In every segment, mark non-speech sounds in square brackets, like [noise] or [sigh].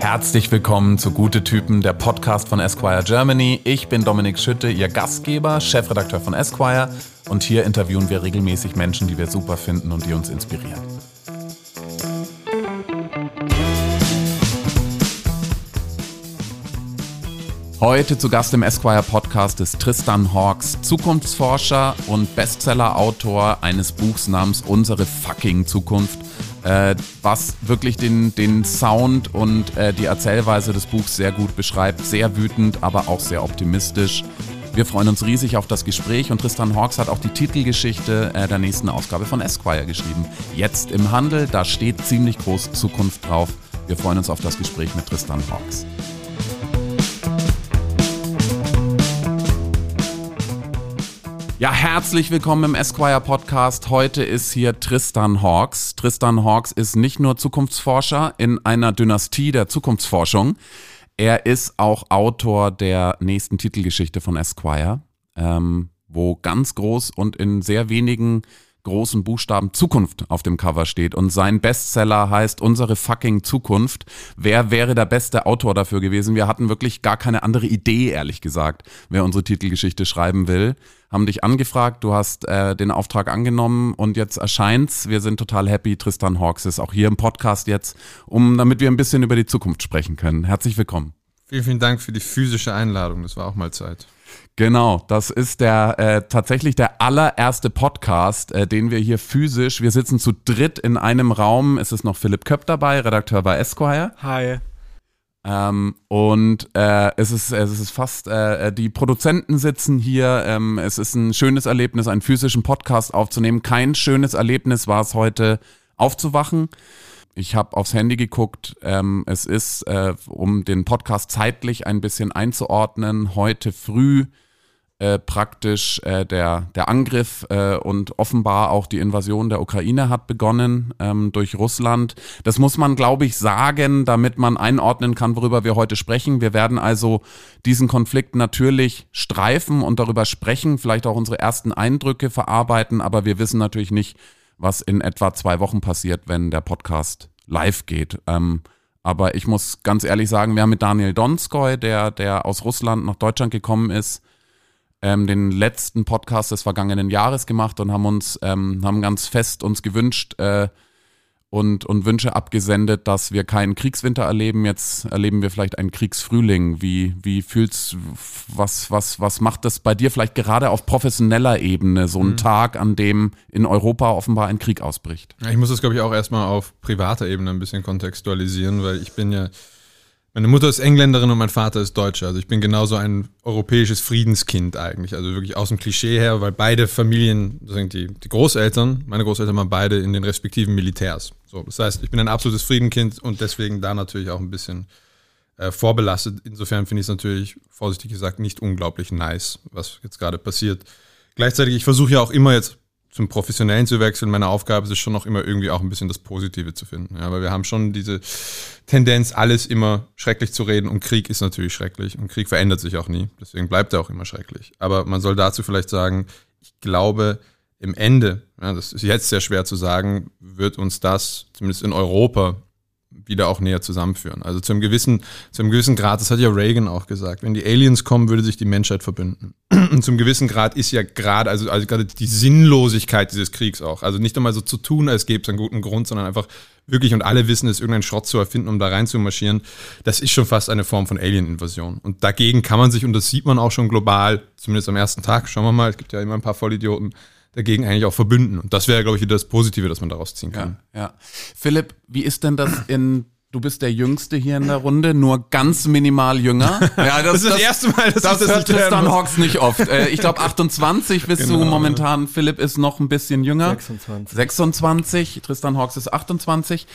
Herzlich willkommen zu Gute Typen, der Podcast von Esquire Germany. Ich bin Dominik Schütte, Ihr Gastgeber, Chefredakteur von Esquire und hier interviewen wir regelmäßig Menschen, die wir super finden und die uns inspirieren. Heute zu Gast im Esquire Podcast ist Tristan Hawks, Zukunftsforscher und Bestseller-Autor eines Buchs namens Unsere fucking Zukunft äh, was wirklich den, den Sound und äh, die Erzählweise des Buchs sehr gut beschreibt. Sehr wütend, aber auch sehr optimistisch. Wir freuen uns riesig auf das Gespräch und Tristan Hawks hat auch die Titelgeschichte äh, der nächsten Ausgabe von Esquire geschrieben. Jetzt im Handel, da steht ziemlich groß Zukunft drauf. Wir freuen uns auf das Gespräch mit Tristan Hawks. Ja, herzlich willkommen im Esquire Podcast. Heute ist hier Tristan Hawks. Tristan Hawks ist nicht nur Zukunftsforscher in einer Dynastie der Zukunftsforschung. Er ist auch Autor der nächsten Titelgeschichte von Esquire, ähm, wo ganz groß und in sehr wenigen großen Buchstaben Zukunft auf dem Cover steht und sein Bestseller heißt Unsere fucking Zukunft. Wer wäre der beste Autor dafür gewesen? Wir hatten wirklich gar keine andere Idee, ehrlich gesagt, wer unsere Titelgeschichte schreiben will. Haben dich angefragt, du hast äh, den Auftrag angenommen und jetzt erscheint's. Wir sind total happy. Tristan Hawks ist auch hier im Podcast jetzt, um damit wir ein bisschen über die Zukunft sprechen können. Herzlich willkommen. Vielen, vielen Dank für die physische Einladung. Das war auch mal Zeit. Genau, das ist der äh, tatsächlich der allererste Podcast, äh, den wir hier physisch. Wir sitzen zu dritt in einem Raum. Es ist noch Philipp Köpp dabei, Redakteur bei Esquire. Hi. Ähm, und äh, es, ist, es ist fast, äh, die Produzenten sitzen hier. Ähm, es ist ein schönes Erlebnis, einen physischen Podcast aufzunehmen. Kein schönes Erlebnis war es heute aufzuwachen. Ich habe aufs Handy geguckt. Ähm, es ist, äh, um den Podcast zeitlich ein bisschen einzuordnen, heute früh äh, praktisch äh, der, der Angriff äh, und offenbar auch die Invasion der Ukraine hat begonnen ähm, durch Russland. Das muss man, glaube ich, sagen, damit man einordnen kann, worüber wir heute sprechen. Wir werden also diesen Konflikt natürlich streifen und darüber sprechen, vielleicht auch unsere ersten Eindrücke verarbeiten, aber wir wissen natürlich nicht, was in etwa zwei Wochen passiert, wenn der Podcast live geht. Ähm, aber ich muss ganz ehrlich sagen, wir haben mit Daniel Donskoy, der, der aus Russland nach Deutschland gekommen ist, ähm, den letzten Podcast des vergangenen Jahres gemacht und haben uns, ähm, haben ganz fest uns gewünscht äh, und, und Wünsche abgesendet, dass wir keinen Kriegswinter erleben. Jetzt erleben wir vielleicht einen Kriegsfrühling. Wie, wie fühlst, was, was, was macht das bei dir vielleicht gerade auf professioneller Ebene, so ein mhm. Tag, an dem in Europa offenbar ein Krieg ausbricht? Ich muss das, glaube ich, auch erstmal auf privater Ebene ein bisschen kontextualisieren, weil ich bin ja meine Mutter ist Engländerin und mein Vater ist Deutscher. Also ich bin genauso ein europäisches Friedenskind eigentlich. Also wirklich aus dem Klischee her, weil beide Familien, die, die Großeltern, meine Großeltern waren beide in den respektiven Militärs. So, das heißt, ich bin ein absolutes Friedenkind und deswegen da natürlich auch ein bisschen äh, vorbelastet. Insofern finde ich es natürlich, vorsichtig gesagt, nicht unglaublich nice, was jetzt gerade passiert. Gleichzeitig, ich versuche ja auch immer jetzt zum Professionellen zu wechseln, meine Aufgabe ist es schon noch immer irgendwie auch ein bisschen das Positive zu finden. Ja, weil wir haben schon diese Tendenz, alles immer schrecklich zu reden und Krieg ist natürlich schrecklich und Krieg verändert sich auch nie. Deswegen bleibt er auch immer schrecklich. Aber man soll dazu vielleicht sagen, ich glaube, im Ende, ja, das ist jetzt sehr schwer zu sagen, wird uns das zumindest in Europa wieder auch näher zusammenführen. Also zu einem gewissen, zu einem gewissen Grad, das hat ja Reagan auch gesagt, wenn die Aliens kommen, würde sich die Menschheit verbünden. [clears throat] Und zum gewissen Grad ist ja gerade, also, also gerade die Sinnlosigkeit dieses Kriegs auch. Also nicht einmal so zu tun, als gäbe es einen guten Grund, sondern einfach wirklich, und alle wissen es, irgendeinen Schrott zu erfinden, um da rein zu marschieren, das ist schon fast eine Form von Alien-Invasion. Und dagegen kann man sich, und das sieht man auch schon global, zumindest am ersten Tag, schauen wir mal, es gibt ja immer ein paar Vollidioten, dagegen eigentlich auch verbünden. Und das wäre, glaube ich, wieder das Positive, das man daraus ziehen kann. Ja, ja. Philipp, wie ist denn das in Du bist der Jüngste hier in der Runde, nur ganz minimal jünger. [laughs] Ja, das, das ist das, das erste Mal, dass das, ich das hört Tristan Hawks nicht oft. Äh, ich glaube 28 [laughs] bist genau. du momentan. Philipp ist noch ein bisschen jünger. 26. 26. Tristan Hawks ist 28.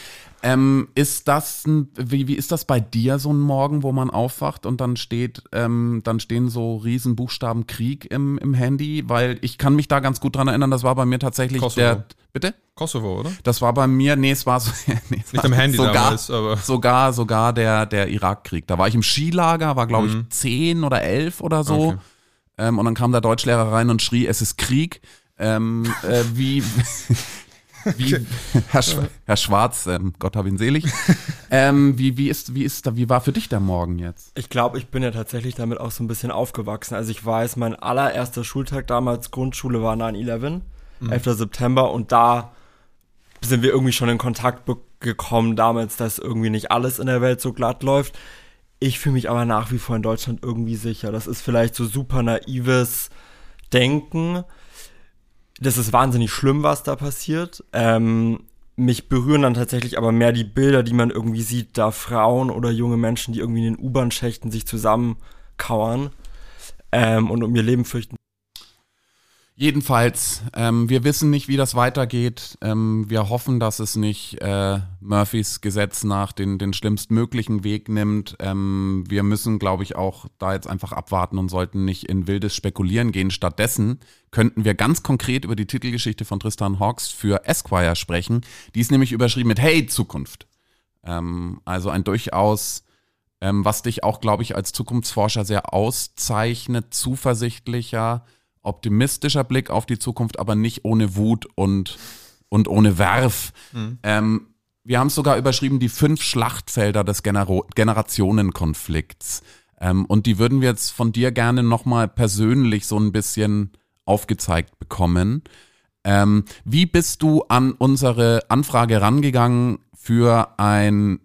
Ähm, ist das ein, wie, wie ist das bei dir so ein Morgen, wo man aufwacht und dann steht, ähm, dann stehen so Riesenbuchstaben Krieg im, im Handy? Weil ich kann mich da ganz gut dran erinnern, das war bei mir tatsächlich Kosovo. der. Bitte? Kosovo, oder? Das war bei mir, nee, es war so. [laughs] Nee, es Nicht war am Handy sogar, damals, aber. Sogar, sogar der, der Irakkrieg. Da war ich im Skilager, war glaube ich mhm. zehn oder elf oder so. Okay. Ähm, und dann kam der Deutschlehrer rein und schrie, es ist Krieg. Ähm, äh, wie, Wie, Herr, Sch Herr Schwarz, ähm, Gott hab ihn selig. [laughs] ähm, wie, wie, ist, wie, ist da, wie war für dich der Morgen jetzt? Ich glaube, ich bin ja tatsächlich damit auch so ein bisschen aufgewachsen. Also ich weiß, mein allererster Schultag damals, Grundschule, war 9-11, mhm. 11. September. Und da sind wir irgendwie schon in Kontakt gekommen damals, dass irgendwie nicht alles in der Welt so glatt läuft. Ich fühle mich aber nach wie vor in Deutschland irgendwie sicher. Das ist vielleicht so super naives Denken das ist wahnsinnig schlimm, was da passiert. Ähm, mich berühren dann tatsächlich aber mehr die Bilder, die man irgendwie sieht, da Frauen oder junge Menschen, die irgendwie in den U-Bahn-Schächten sich zusammenkauern ähm, und um ihr Leben fürchten. Jedenfalls, ähm, wir wissen nicht, wie das weitergeht. Ähm, wir hoffen, dass es nicht äh, Murphys Gesetz nach den, den schlimmstmöglichen Weg nimmt. Ähm, wir müssen, glaube ich, auch da jetzt einfach abwarten und sollten nicht in wildes Spekulieren gehen. Stattdessen könnten wir ganz konkret über die Titelgeschichte von Tristan Hawks für Esquire sprechen. Die ist nämlich überschrieben mit Hey Zukunft. Ähm, also ein durchaus ähm, was dich auch, glaube ich, als Zukunftsforscher sehr auszeichnet, zuversichtlicher, optimistischer Blick auf die Zukunft, aber nicht ohne Wut und, und ohne Werf. Mhm. Ähm, wir haben es sogar überschrieben, die fünf Schlachtfelder des Genero Generationenkonflikts. Ähm, und die würden wir jetzt von dir gerne nochmal persönlich so ein bisschen aufgezeigt bekommen. Ähm, wie bist du an unsere Anfrage rangegangen für ein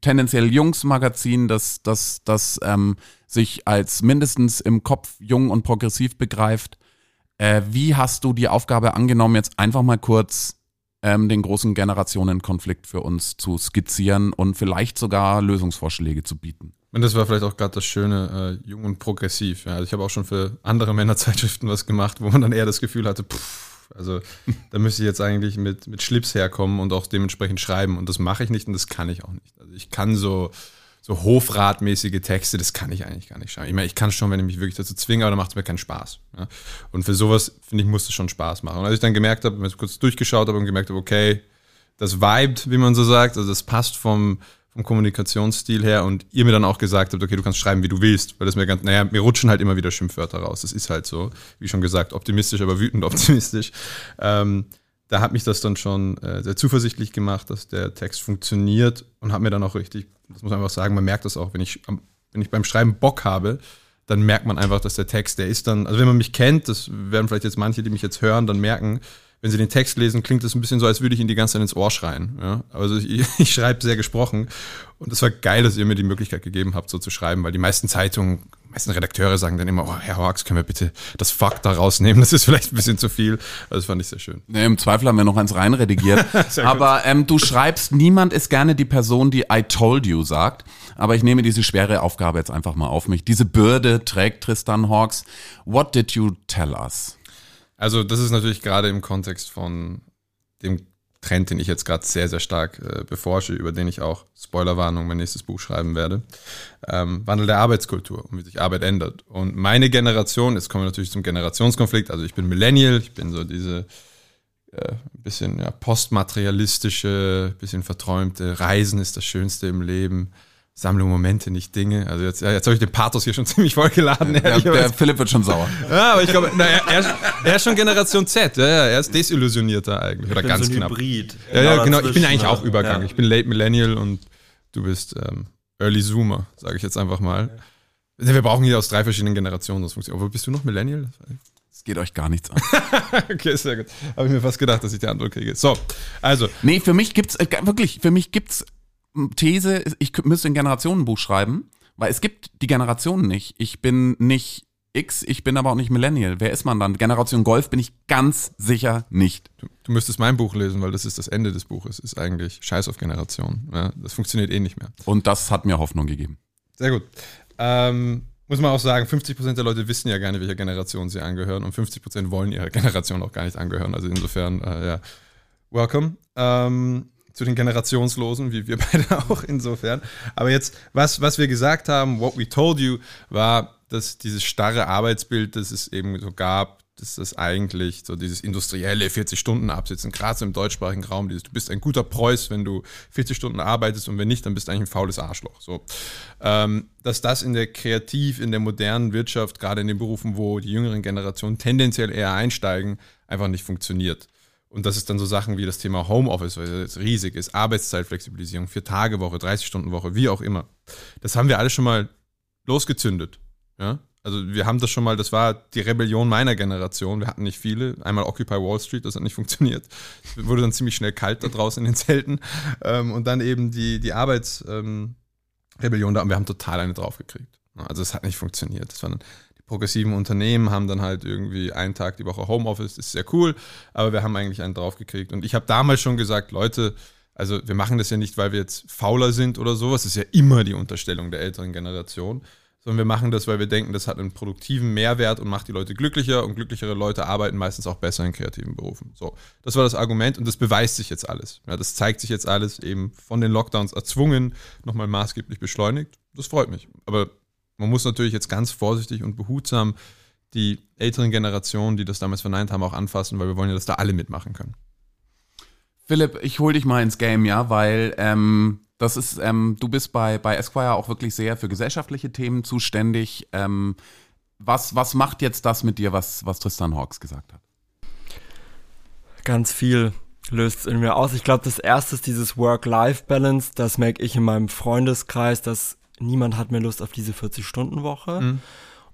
tendenziell Jungsmagazin, das, das, das ähm, sich als mindestens im Kopf jung und progressiv begreift. Äh, wie hast du die Aufgabe angenommen, jetzt einfach mal kurz ähm, den großen Generationenkonflikt für uns zu skizzieren und vielleicht sogar Lösungsvorschläge zu bieten? Und das war vielleicht auch gerade das Schöne, äh, jung und progressiv. Ja. Also ich habe auch schon für andere Männerzeitschriften was gemacht, wo man dann eher das Gefühl hatte, pff, also [laughs] da müsste ich jetzt eigentlich mit, mit Schlips herkommen und auch dementsprechend schreiben. Und das mache ich nicht und das kann ich auch nicht. Also ich kann so so hofratmäßige Texte, das kann ich eigentlich gar nicht schreiben. Ich meine, ich kann schon, wenn ich mich wirklich dazu zwinge, aber dann macht es mir keinen Spaß. Ja? Und für sowas, finde ich, muss es schon Spaß machen. Und als ich dann gemerkt habe, wenn ich kurz durchgeschaut habe und gemerkt habe, okay, das vibet, wie man so sagt, also das passt vom, vom Kommunikationsstil her und ihr mir dann auch gesagt habt, okay, du kannst schreiben, wie du willst, weil das mir ganz, naja, mir rutschen halt immer wieder Schimpfwörter raus. Das ist halt so, wie schon gesagt, optimistisch, aber wütend optimistisch. Ähm, da hat mich das dann schon äh, sehr zuversichtlich gemacht, dass der Text funktioniert und hat mir dann auch richtig, das muss man einfach sagen, man merkt das auch, wenn ich, wenn ich beim Schreiben Bock habe, dann merkt man einfach, dass der Text, der ist dann, also wenn man mich kennt, das werden vielleicht jetzt manche, die mich jetzt hören, dann merken, wenn sie den Text lesen, klingt es ein bisschen so, als würde ich ihn die ganze Zeit ins Ohr schreien. Ja? Also ich, ich schreibe sehr gesprochen und es war geil, dass ihr mir die Möglichkeit gegeben habt, so zu schreiben, weil die meisten Zeitungen meisten Redakteure sagen dann immer, oh, Herr Hawks, können wir bitte das Fuck da rausnehmen? Das ist vielleicht ein bisschen zu viel. Also das fand ich sehr schön. Nee, Im Zweifel haben wir noch eins reinredigiert. [laughs] Aber ähm, du schreibst, niemand ist gerne die Person, die I told you sagt. Aber ich nehme diese schwere Aufgabe jetzt einfach mal auf mich. Diese Bürde trägt Tristan Hawks. What did you tell us? Also das ist natürlich gerade im Kontext von dem Trend, den ich jetzt gerade sehr, sehr stark äh, beforsche, über den ich auch, Spoilerwarnung, mein nächstes Buch schreiben werde. Ähm, Wandel der Arbeitskultur und wie sich Arbeit ändert. Und meine Generation, jetzt kommen wir natürlich zum Generationskonflikt, also ich bin Millennial, ich bin so diese äh, bisschen ja, postmaterialistische, bisschen verträumte, Reisen ist das Schönste im Leben. Sammlung Momente, nicht Dinge. Also jetzt, jetzt habe ich den Pathos hier schon [laughs] ziemlich vollgeladen. Der, der Philipp wird schon sauer. Ja, aber ich glaube, na, er, er, er, ist schon Generation Z. Ja, ja, er ist desillusionierter eigentlich. Oder ganz so knapp. Hybrid. Ja, ja, genau. Ich bin eigentlich auch Übergang. Ja. Ich bin Late Millennial und du bist ähm, Early Zoomer, sage ich jetzt einfach mal. Ja. Wir brauchen hier aus drei verschiedenen Generationen das funktioniert. Aber bist du noch Millennial? Es geht euch gar nichts an. [laughs] okay, sehr gut. Habe ich mir fast gedacht, dass ich die Antwort kriege. So, also. Nee, für mich gibt's, äh, wirklich, für mich gibt's These, ich müsste ein Generationenbuch schreiben, weil es gibt die Generationen nicht. Ich bin nicht X, ich bin aber auch nicht Millennial. Wer ist man dann? Generation Golf bin ich ganz sicher nicht. Du, du müsstest mein Buch lesen, weil das ist das Ende des Buches. Ist eigentlich Scheiß auf Generation. Ja, das funktioniert eh nicht mehr. Und das hat mir Hoffnung gegeben. Sehr gut. Ähm, muss man auch sagen, 50% der Leute wissen ja gar nicht, welcher Generation sie angehören und 50% wollen ihrer Generation auch gar nicht angehören. Also insofern, äh, ja, welcome. Ähm, zu den Generationslosen, wie wir [laughs] beide auch insofern. Aber jetzt, was, was wir gesagt haben, what we told you, war, dass dieses starre Arbeitsbild, das es eben so gab, dass das eigentlich so dieses industrielle 40-Stunden-Absitzen, gerade so im deutschsprachigen Raum, dieses, du bist ein guter Preuß, wenn du 40 Stunden arbeitest und wenn nicht, dann bist du eigentlich ein faules Arschloch. So. Ähm, dass das in der Kreativ, in der modernen Wirtschaft, gerade in den Berufen, wo die jüngeren Generationen tendenziell eher einsteigen, einfach nicht funktioniert. Und das ist dann so Sachen wie das Thema Homeoffice, weil das riesig ist, Arbeitszeitflexibilisierung, Vier-Tage-Woche, 30-Stunden-Woche, wie auch immer. Das haben wir alle schon mal losgezündet. Ja? Also wir haben das schon mal, das war die Rebellion meiner Generation. Wir hatten nicht viele. Einmal Occupy Wall Street, das hat nicht funktioniert. Es wurde dann ziemlich schnell kalt da draußen in den Zelten. Ähm, und dann eben die, die Arbeitsrebellion ähm, da und wir haben total eine draufgekriegt. Also es hat nicht funktioniert. Das war dann progressiven Unternehmen haben dann halt irgendwie einen Tag die Woche Homeoffice, das ist sehr cool, aber wir haben eigentlich einen draufgekriegt. Und ich habe damals schon gesagt, Leute, also wir machen das ja nicht, weil wir jetzt fauler sind oder sowas, das ist ja immer die Unterstellung der älteren Generation, sondern wir machen das, weil wir denken, das hat einen produktiven Mehrwert und macht die Leute glücklicher und glücklichere Leute arbeiten meistens auch besser in kreativen Berufen. So, das war das Argument und das beweist sich jetzt alles. Ja, das zeigt sich jetzt alles eben von den Lockdowns erzwungen, nochmal maßgeblich beschleunigt. Das freut mich. Aber man muss natürlich jetzt ganz vorsichtig und behutsam die älteren Generationen, die das damals verneint haben, auch anfassen, weil wir wollen ja, dass da alle mitmachen können. Philipp, ich hol dich mal ins Game, ja, weil ähm, das ist, ähm, du bist bei, bei Esquire auch wirklich sehr für gesellschaftliche Themen zuständig. Ähm, was, was macht jetzt das mit dir, was, was Tristan Hawks gesagt hat? Ganz viel löst es in mir aus. Ich glaube, das erste ist dieses Work-Life-Balance. Das merke ich in meinem Freundeskreis, dass niemand hat mehr Lust auf diese 40-Stunden-Woche mhm.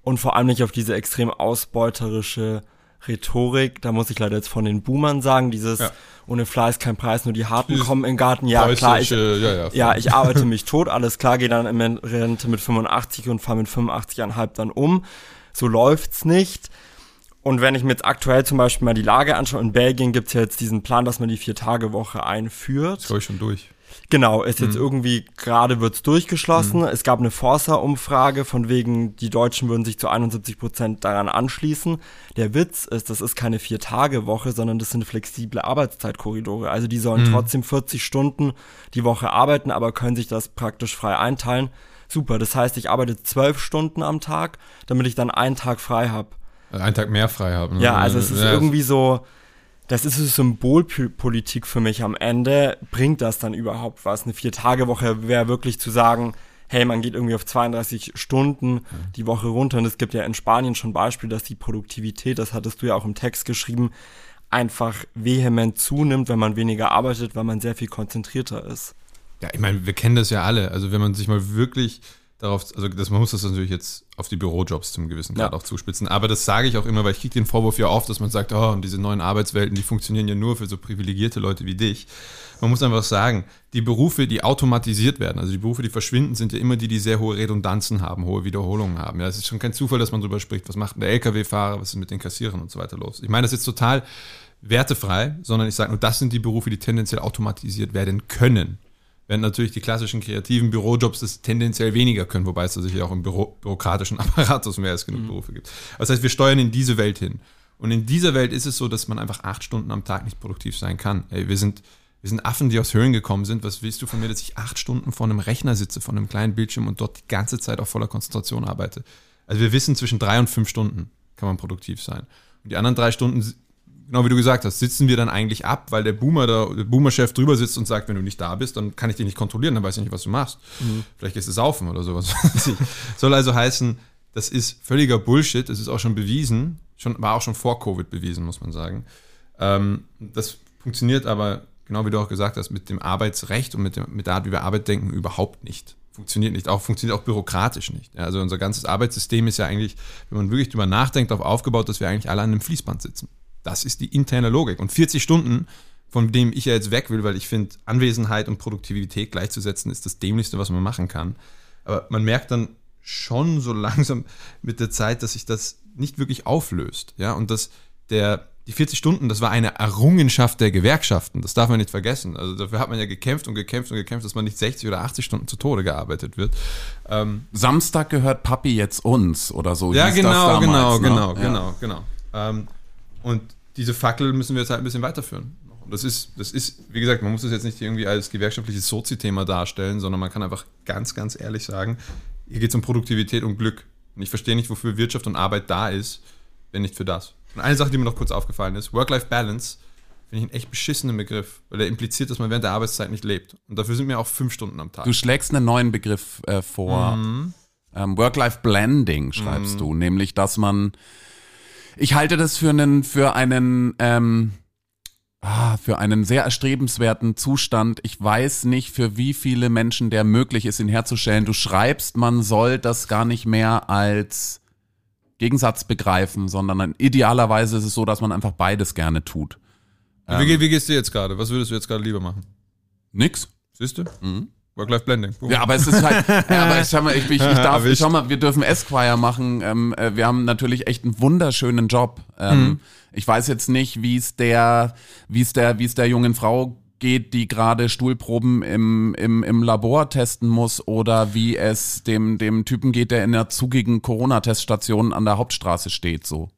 und vor allem nicht auf diese extrem ausbeuterische Rhetorik. Da muss ich leider jetzt von den Boomern sagen, dieses ja. ohne Fleiß kein Preis, nur die Harten kommen in den Garten. Ja, klar, ich, ja, ja, ja, ich arbeite [laughs] mich tot, alles klar, gehe dann in Rente mit 85 und fahre mit 85,5 dann um. So läuft's nicht. Und wenn ich mir jetzt aktuell zum Beispiel mal die Lage anschaue, in Belgien gibt's ja jetzt diesen Plan, dass man die Vier-Tage-Woche einführt. Das ich schon durch. Genau, ist jetzt mhm. irgendwie gerade wird's durchgeschlossen. Mhm. Es gab eine Forsa-Umfrage von wegen, die Deutschen würden sich zu 71 Prozent daran anschließen. Der Witz ist, das ist keine Vier-Tage-Woche, sondern das sind flexible Arbeitszeitkorridore. Also die sollen mhm. trotzdem 40 Stunden die Woche arbeiten, aber können sich das praktisch frei einteilen. Super, das heißt, ich arbeite zwölf Stunden am Tag, damit ich dann einen Tag frei habe. Also einen Tag mehr frei habe. Ne? Ja, also es ist ja, irgendwie so das ist Symbolpolitik für mich am Ende. Bringt das dann überhaupt was? Eine Vier-Tage-Woche wäre wirklich zu sagen, hey, man geht irgendwie auf 32 Stunden die Woche runter. Und es gibt ja in Spanien schon Beispiele, dass die Produktivität, das hattest du ja auch im Text geschrieben, einfach vehement zunimmt, wenn man weniger arbeitet, weil man sehr viel konzentrierter ist. Ja, ich meine, wir kennen das ja alle. Also wenn man sich mal wirklich darauf, also das, man muss das natürlich jetzt auf die Bürojobs zum gewissen Grad ja. auch zuspitzen. Aber das sage ich auch immer, weil ich kriege den Vorwurf ja oft, dass man sagt, oh, und diese neuen Arbeitswelten, die funktionieren ja nur für so privilegierte Leute wie dich. Man muss einfach sagen, die Berufe, die automatisiert werden, also die Berufe, die verschwinden, sind ja immer die, die sehr hohe Redundanzen haben, hohe Wiederholungen haben. Ja, es ist schon kein Zufall, dass man darüber spricht, was macht der LKW-Fahrer, was ist mit den Kassierern und so weiter los. Ich meine das ist jetzt total wertefrei, sondern ich sage nur, das sind die Berufe, die tendenziell automatisiert werden können. Während natürlich die klassischen kreativen Bürojobs das tendenziell weniger können, wobei es sicher auch im Büro, bürokratischen [laughs] Apparatus mehr als genug mhm. Berufe gibt. Das heißt, wir steuern in diese Welt hin. Und in dieser Welt ist es so, dass man einfach acht Stunden am Tag nicht produktiv sein kann. Ey, wir sind, wir sind Affen, die aus Höhlen gekommen sind. Was willst du von mir, dass ich acht Stunden vor einem Rechner sitze, vor einem kleinen Bildschirm und dort die ganze Zeit auf voller Konzentration arbeite? Also wir wissen, zwischen drei und fünf Stunden kann man produktiv sein. Und die anderen drei Stunden genau wie du gesagt hast, sitzen wir dann eigentlich ab, weil der Boomer, der, der Boomer-Chef drüber sitzt und sagt, wenn du nicht da bist, dann kann ich dich nicht kontrollieren, dann weiß ich nicht, was du machst. Mhm. Vielleicht gehst du saufen oder sowas. [laughs] Soll also heißen, das ist völliger Bullshit, das ist auch schon bewiesen, schon, war auch schon vor Covid bewiesen, muss man sagen. Ähm, das funktioniert aber, genau wie du auch gesagt hast, mit dem Arbeitsrecht und mit, dem, mit der Art, wie wir Arbeit denken, überhaupt nicht funktioniert nicht, auch funktioniert auch bürokratisch nicht. also unser ganzes Arbeitssystem ist ja eigentlich, wenn man wirklich drüber nachdenkt, darauf aufgebaut, dass wir eigentlich alle an einem Fließband sitzen. Das ist die interne Logik. Und 40 Stunden, von dem ich ja jetzt weg will, weil ich finde, Anwesenheit und Produktivität gleichzusetzen, ist das Dämlichste, was man machen kann. Aber man merkt dann schon so langsam mit der Zeit, dass sich das nicht wirklich auflöst. Ja, und dass der, die 40 Stunden, das war eine Errungenschaft der Gewerkschaften. Das darf man nicht vergessen. Also dafür hat man ja gekämpft und gekämpft und gekämpft, dass man nicht 60 oder 80 Stunden zu Tode gearbeitet wird. Ähm, Samstag gehört Papi jetzt uns oder so. Ja, genau, damals, genau, ne? genau, ja. genau, genau, ähm, und diese Fackel müssen wir jetzt halt ein bisschen weiterführen. Und das ist, das ist, wie gesagt, man muss das jetzt nicht irgendwie als gewerkschaftliches Sozi-Thema darstellen, sondern man kann einfach ganz, ganz ehrlich sagen, hier geht es um Produktivität und Glück. Und ich verstehe nicht, wofür Wirtschaft und Arbeit da ist, wenn nicht für das. Und eine Sache, die mir noch kurz aufgefallen ist, Work-Life-Balance, finde ich einen echt beschissenen Begriff, weil er impliziert, dass man während der Arbeitszeit nicht lebt. Und dafür sind mir auch fünf Stunden am Tag. Du schlägst einen neuen Begriff äh, vor. Mhm. Ähm, Work-Life-Blending schreibst mhm. du, nämlich, dass man ich halte das für einen, für einen, ähm, ah, für einen sehr erstrebenswerten Zustand. Ich weiß nicht, für wie viele Menschen der möglich ist, ihn herzustellen. Du schreibst, man soll das gar nicht mehr als Gegensatz begreifen, sondern idealerweise ist es so, dass man einfach beides gerne tut. Ähm, wie, wie gehst du jetzt gerade? Was würdest du jetzt gerade lieber machen? Nix. Siehst du? Mhm. Work-Life-Blending. Ja, aber es ist halt, [laughs] ja, aber ich schau mal, ich, ich, ich darf, ich schau mal, wir dürfen Esquire machen. Ähm, äh, wir haben natürlich echt einen wunderschönen Job. Ähm, mhm. Ich weiß jetzt nicht, wie es der, wie es der, wie es der jungen Frau geht, die gerade Stuhlproben im, im, im Labor testen muss oder wie es dem, dem Typen geht, der in der zugigen Corona-Teststation an der Hauptstraße steht, so.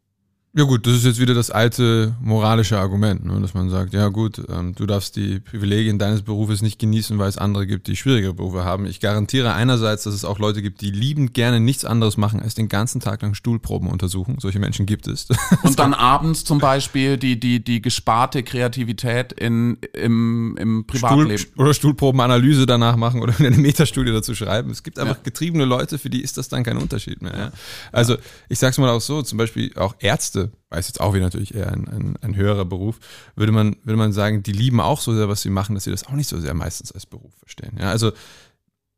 Ja gut, das ist jetzt wieder das alte moralische Argument, ne? dass man sagt, ja gut, ähm, du darfst die Privilegien deines Berufes nicht genießen, weil es andere gibt, die schwierigere Berufe haben. Ich garantiere einerseits, dass es auch Leute gibt, die liebend gerne nichts anderes machen, als den ganzen Tag lang Stuhlproben untersuchen. Solche Menschen gibt es. [laughs] Und dann abends zum Beispiel die, die, die gesparte Kreativität in, im, im Privatleben. Stuhl, oder Stuhlprobenanalyse danach machen oder [laughs] eine Metastudie dazu schreiben. Es gibt einfach ja. getriebene Leute, für die ist das dann kein Unterschied mehr. Ja? Also ich sag's mal auch so, zum Beispiel auch Ärzte weiß jetzt auch wieder natürlich eher ein, ein, ein, höherer Beruf, würde man, würde man sagen, die lieben auch so sehr, was sie machen, dass sie das auch nicht so sehr meistens als Beruf verstehen. Ja, also,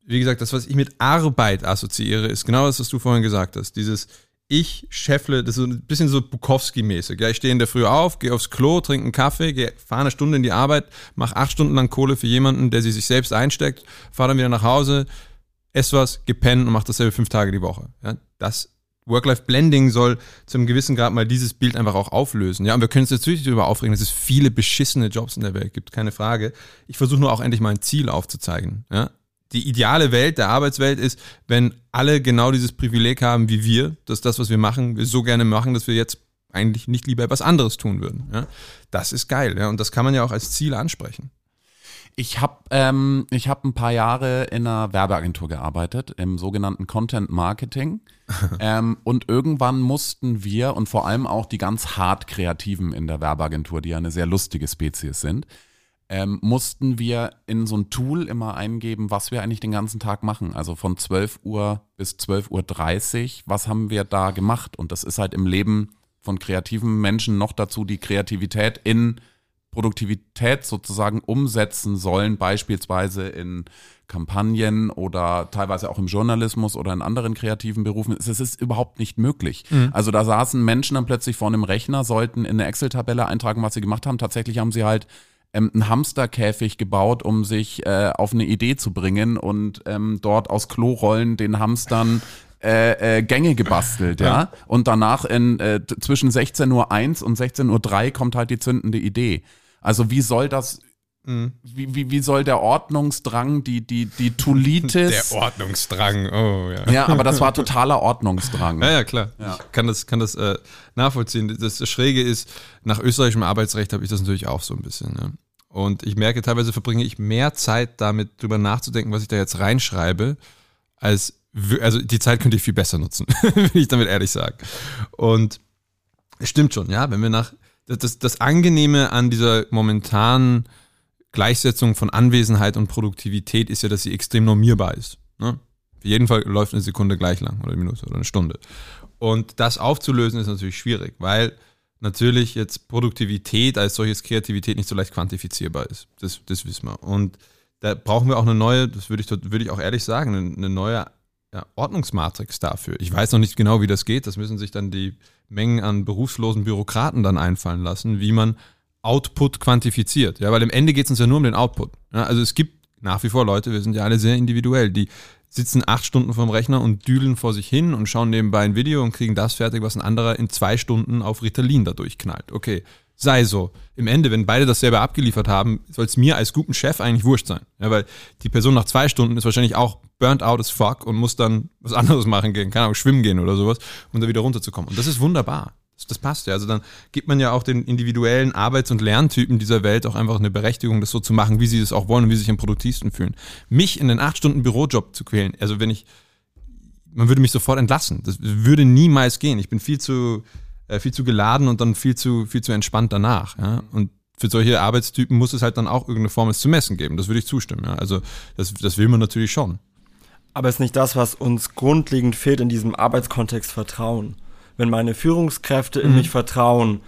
wie gesagt, das, was ich mit Arbeit assoziiere, ist genau das, was du vorhin gesagt hast. Dieses, ich scheffle, das ist ein bisschen so Bukowski-mäßig. Ja, ich stehe in der Früh auf, gehe aufs Klo, trinke einen Kaffee, fahre eine Stunde in die Arbeit, mache acht Stunden lang Kohle für jemanden, der sie sich selbst einsteckt, fahre dann wieder nach Hause, esse was, gepennt und mache dasselbe fünf Tage die Woche. Ja, das Work-Life-Blending soll zum gewissen Grad mal dieses Bild einfach auch auflösen. Ja, und wir können uns natürlich darüber aufregen, dass es viele beschissene Jobs in der Welt gibt, keine Frage. Ich versuche nur auch endlich mal ein Ziel aufzuzeigen. Ja? Die ideale Welt der Arbeitswelt ist, wenn alle genau dieses Privileg haben wie wir, dass das, was wir machen, wir so gerne machen, dass wir jetzt eigentlich nicht lieber etwas anderes tun würden. Ja? Das ist geil, ja, und das kann man ja auch als Ziel ansprechen. Ich habe ähm, ich hab ein paar Jahre in einer Werbeagentur gearbeitet, im sogenannten Content Marketing. [laughs] ähm, und irgendwann mussten wir und vor allem auch die ganz hart Kreativen in der Werbeagentur, die ja eine sehr lustige Spezies sind, ähm, mussten wir in so ein Tool immer eingeben, was wir eigentlich den ganzen Tag machen. Also von 12 Uhr bis 12.30 Uhr, was haben wir da gemacht? Und das ist halt im Leben von kreativen Menschen noch dazu die Kreativität in Produktivität sozusagen umsetzen sollen, beispielsweise in Kampagnen oder teilweise auch im Journalismus oder in anderen kreativen Berufen. Es ist überhaupt nicht möglich. Mhm. Also da saßen Menschen dann plötzlich vor einem Rechner, sollten in eine Excel-Tabelle eintragen, was sie gemacht haben. Tatsächlich haben sie halt ähm, einen Hamsterkäfig gebaut, um sich äh, auf eine Idee zu bringen und ähm, dort aus Klorollen den Hamstern äh, äh, Gänge gebastelt, ja. ja. Und danach in äh, zwischen 16.01 Uhr und 16.03 Uhr kommt halt die zündende Idee. Also wie soll das Mhm. Wie, wie, wie soll der Ordnungsdrang, die, die, die Tulitis. Der Ordnungsdrang, oh ja. Ja, aber das war totaler Ordnungsdrang. Ja, ja, klar. Ja. Ich kann das, kann das äh, nachvollziehen. Das, Schräge ist, nach österreichischem Arbeitsrecht habe ich das natürlich auch so ein bisschen. Ne? Und ich merke, teilweise verbringe ich mehr Zeit damit, drüber nachzudenken, was ich da jetzt reinschreibe, als, also die Zeit könnte ich viel besser nutzen, [laughs] will ich damit ehrlich sagen. Und es stimmt schon, ja, wenn wir nach, das, das Angenehme an dieser momentanen Gleichsetzung von Anwesenheit und Produktivität ist ja, dass sie extrem normierbar ist. Ne? Für jeden Fall läuft eine Sekunde gleich lang oder eine Minute oder eine Stunde. Und das aufzulösen ist natürlich schwierig, weil natürlich jetzt Produktivität als solches Kreativität nicht so leicht quantifizierbar ist. Das, das wissen wir. Und da brauchen wir auch eine neue, das würde ich, würde ich auch ehrlich sagen, eine, neue ja, Ordnungsmatrix dafür. Ich weiß noch nicht genau, wie das geht. Das müssen sich dann die Mengen an berufslosen Bürokraten dann einfallen lassen, wie man Output quantifiziert. Ja, weil im Ende geht es uns ja nur um den Output. Ja, also es gibt nach wie vor Leute, wir sind ja alle sehr individuell, die sitzen acht Stunden vorm Rechner und düdeln vor sich hin und schauen nebenbei ein Video und kriegen das fertig, was ein anderer in zwei Stunden auf Ritalin dadurch knallt. Okay, sei so. Im Ende, wenn beide dasselbe abgeliefert haben, soll es mir als guten Chef eigentlich wurscht sein. Ja, weil die Person nach zwei Stunden ist wahrscheinlich auch burnt out as fuck und muss dann was anderes machen gehen, keine Ahnung, schwimmen gehen oder sowas, um da wieder runterzukommen. Und das ist wunderbar. Das passt ja. Also dann gibt man ja auch den individuellen Arbeits- und Lerntypen dieser Welt auch einfach eine Berechtigung, das so zu machen, wie sie es auch wollen und wie sie sich am produktivsten fühlen. Mich in den acht Stunden Bürojob zu quälen, also wenn ich, man würde mich sofort entlassen. Das würde niemals gehen. Ich bin viel zu, äh, viel zu geladen und dann viel zu, viel zu entspannt danach. Ja? Und für solche Arbeitstypen muss es halt dann auch irgendeine Form es zu messen geben. Das würde ich zustimmen. Ja? Also das, das will man natürlich schon. Aber ist nicht das, was uns grundlegend fehlt in diesem Arbeitskontext Vertrauen? wenn meine Führungskräfte in mhm. mich vertrauen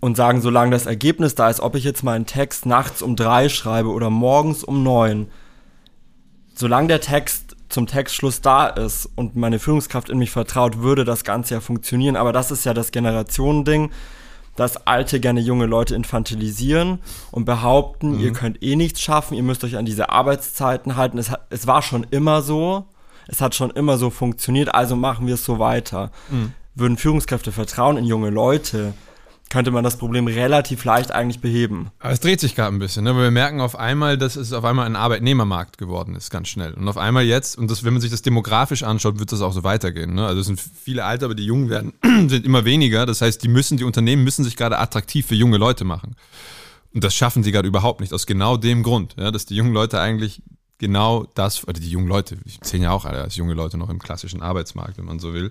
und sagen, solange das Ergebnis da ist, ob ich jetzt meinen Text nachts um drei schreibe oder morgens um neun, solange der Text zum Textschluss da ist und meine Führungskraft in mich vertraut, würde das Ganze ja funktionieren. Aber das ist ja das Generationending, dass alte gerne junge Leute infantilisieren und behaupten, mhm. ihr könnt eh nichts schaffen, ihr müsst euch an diese Arbeitszeiten halten. Es, es war schon immer so, es hat schon immer so funktioniert, also machen wir es so weiter. Mhm. Würden Führungskräfte vertrauen in junge Leute, könnte man das Problem relativ leicht eigentlich beheben. Aber es dreht sich gerade ein bisschen, ne? weil wir merken auf einmal, dass es auf einmal ein Arbeitnehmermarkt geworden ist, ganz schnell. Und auf einmal jetzt, und das, wenn man sich das demografisch anschaut, wird das auch so weitergehen. Ne? Also es sind viele Alte, aber die Jungen werden, [clears throat] sind immer weniger. Das heißt, die müssen, die Unternehmen müssen sich gerade attraktiv für junge Leute machen. Und das schaffen sie gerade überhaupt nicht, aus genau dem Grund, ja, dass die jungen Leute eigentlich genau das, oder die jungen Leute, ich zähle ja auch alle als junge Leute noch im klassischen Arbeitsmarkt, wenn man so will.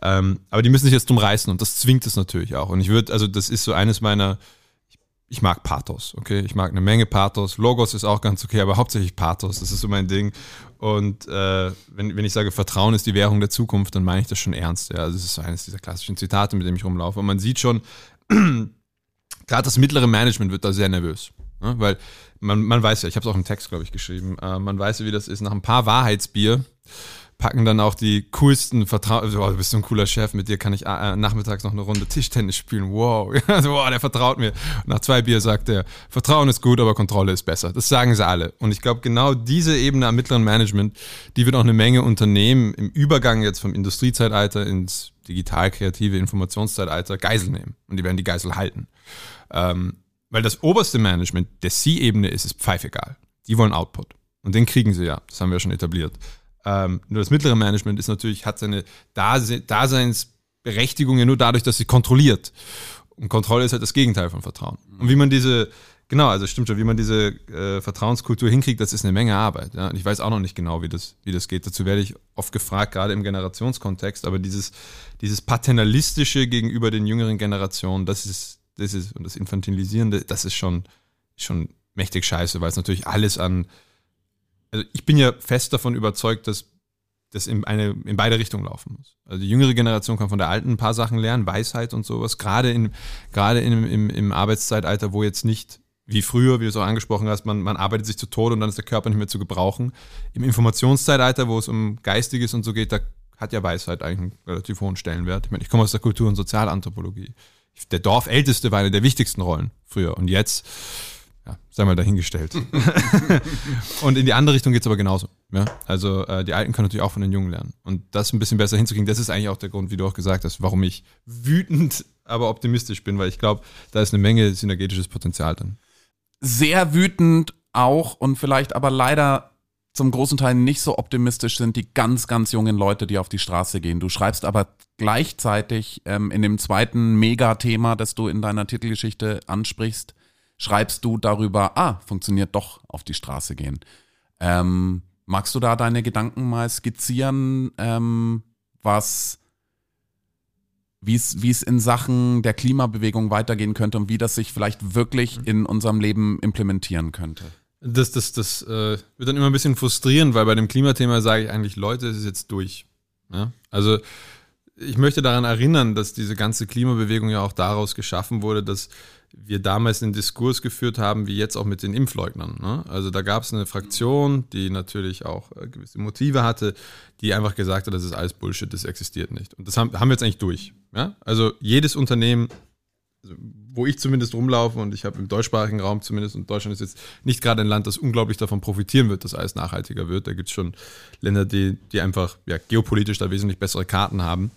Ähm, aber die müssen sich jetzt drum reißen und das zwingt es natürlich auch. Und ich würde, also das ist so eines meiner, ich, ich, mag Pathos, okay? Ich mag eine Menge Pathos. Logos ist auch ganz okay, aber hauptsächlich Pathos, das ist so mein Ding. Und äh, wenn, wenn ich sage, Vertrauen ist die Währung der Zukunft, dann meine ich das schon ernst. Ja? Also das ist so eines dieser klassischen Zitate, mit dem ich rumlaufe. Und man sieht schon, [clears throat] gerade das mittlere Management wird da sehr nervös. Ne? Weil man, man weiß ja, ich habe es auch im Text, glaube ich, geschrieben, äh, man weiß ja, wie das ist. Nach ein paar Wahrheitsbier packen dann auch die coolsten Vertrauen, oh, du bist so ein cooler Chef, mit dir kann ich äh, nachmittags noch eine Runde Tischtennis spielen. Wow, [laughs] also, wow, der vertraut mir. Nach zwei Bier sagt er, Vertrauen ist gut, aber Kontrolle ist besser. Das sagen sie alle. Und ich glaube, genau diese Ebene am mittleren Management, die wird auch eine Menge Unternehmen im Übergang jetzt vom Industriezeitalter ins digital-kreative Informationszeitalter Geisel nehmen. Und die werden die Geisel halten. Ähm, weil das oberste Management der C-Ebene ist, ist pfeifegal. Die wollen Output. Und den kriegen sie ja. Das haben wir ja schon etabliert. Ähm, nur das mittlere Management ist natürlich, hat seine Dase Daseinsberechtigung ja nur dadurch, dass sie kontrolliert. Und Kontrolle ist halt das Gegenteil von Vertrauen. Und wie man diese, genau, also stimmt schon, wie man diese äh, Vertrauenskultur hinkriegt, das ist eine Menge Arbeit. Ja? Und ich weiß auch noch nicht genau, wie das, wie das geht. Dazu werde ich oft gefragt, gerade im Generationskontext. Aber dieses, dieses Paternalistische gegenüber den jüngeren Generationen, das ist, das ist, und das Infantilisierende, das ist schon, schon mächtig scheiße, weil es natürlich alles an, also ich bin ja fest davon überzeugt, dass das in, eine, in beide Richtungen laufen muss. Also die jüngere Generation kann von der alten ein paar Sachen lernen, Weisheit und sowas, gerade, in, gerade in, im, im Arbeitszeitalter, wo jetzt nicht wie früher, wie du es auch angesprochen hast, man, man arbeitet sich zu Tode und dann ist der Körper nicht mehr zu gebrauchen. Im Informationszeitalter, wo es um Geistiges und so geht, da hat ja Weisheit eigentlich einen relativ hohen Stellenwert. Ich meine, ich komme aus der Kultur- und Sozialanthropologie der Dorfälteste war eine der wichtigsten Rollen früher. Und jetzt, ja, sei mal dahingestellt. [laughs] und in die andere Richtung geht es aber genauso. Ja? Also äh, die Alten können natürlich auch von den Jungen lernen. Und das ein bisschen besser hinzukriegen, das ist eigentlich auch der Grund, wie du auch gesagt hast, warum ich wütend, aber optimistisch bin, weil ich glaube, da ist eine Menge synergetisches Potenzial drin. Sehr wütend auch und vielleicht aber leider zum großen Teil nicht so optimistisch sind die ganz, ganz jungen Leute, die auf die Straße gehen. Du schreibst aber gleichzeitig ähm, in dem zweiten Megathema, das du in deiner Titelgeschichte ansprichst, schreibst du darüber, ah, funktioniert doch auf die Straße gehen. Ähm, magst du da deine Gedanken mal skizzieren, ähm, was wie es in Sachen der Klimabewegung weitergehen könnte und wie das sich vielleicht wirklich in unserem Leben implementieren könnte? Das, das, das äh, wird dann immer ein bisschen frustrierend, weil bei dem Klimathema sage ich eigentlich, Leute, es ist jetzt durch. Ja? Also ich möchte daran erinnern, dass diese ganze Klimabewegung ja auch daraus geschaffen wurde, dass wir damals einen Diskurs geführt haben, wie jetzt auch mit den Impfleugnern. Ne? Also da gab es eine Fraktion, die natürlich auch äh, gewisse Motive hatte, die einfach gesagt hat, das ist alles Bullshit, das existiert nicht. Und das haben, haben wir jetzt eigentlich durch. Ja? Also jedes Unternehmen also wo ich zumindest rumlaufe und ich habe im deutschsprachigen Raum zumindest, und Deutschland ist jetzt nicht gerade ein Land, das unglaublich davon profitieren wird, dass alles nachhaltiger wird. Da gibt es schon Länder, die, die einfach ja, geopolitisch da wesentlich bessere Karten haben.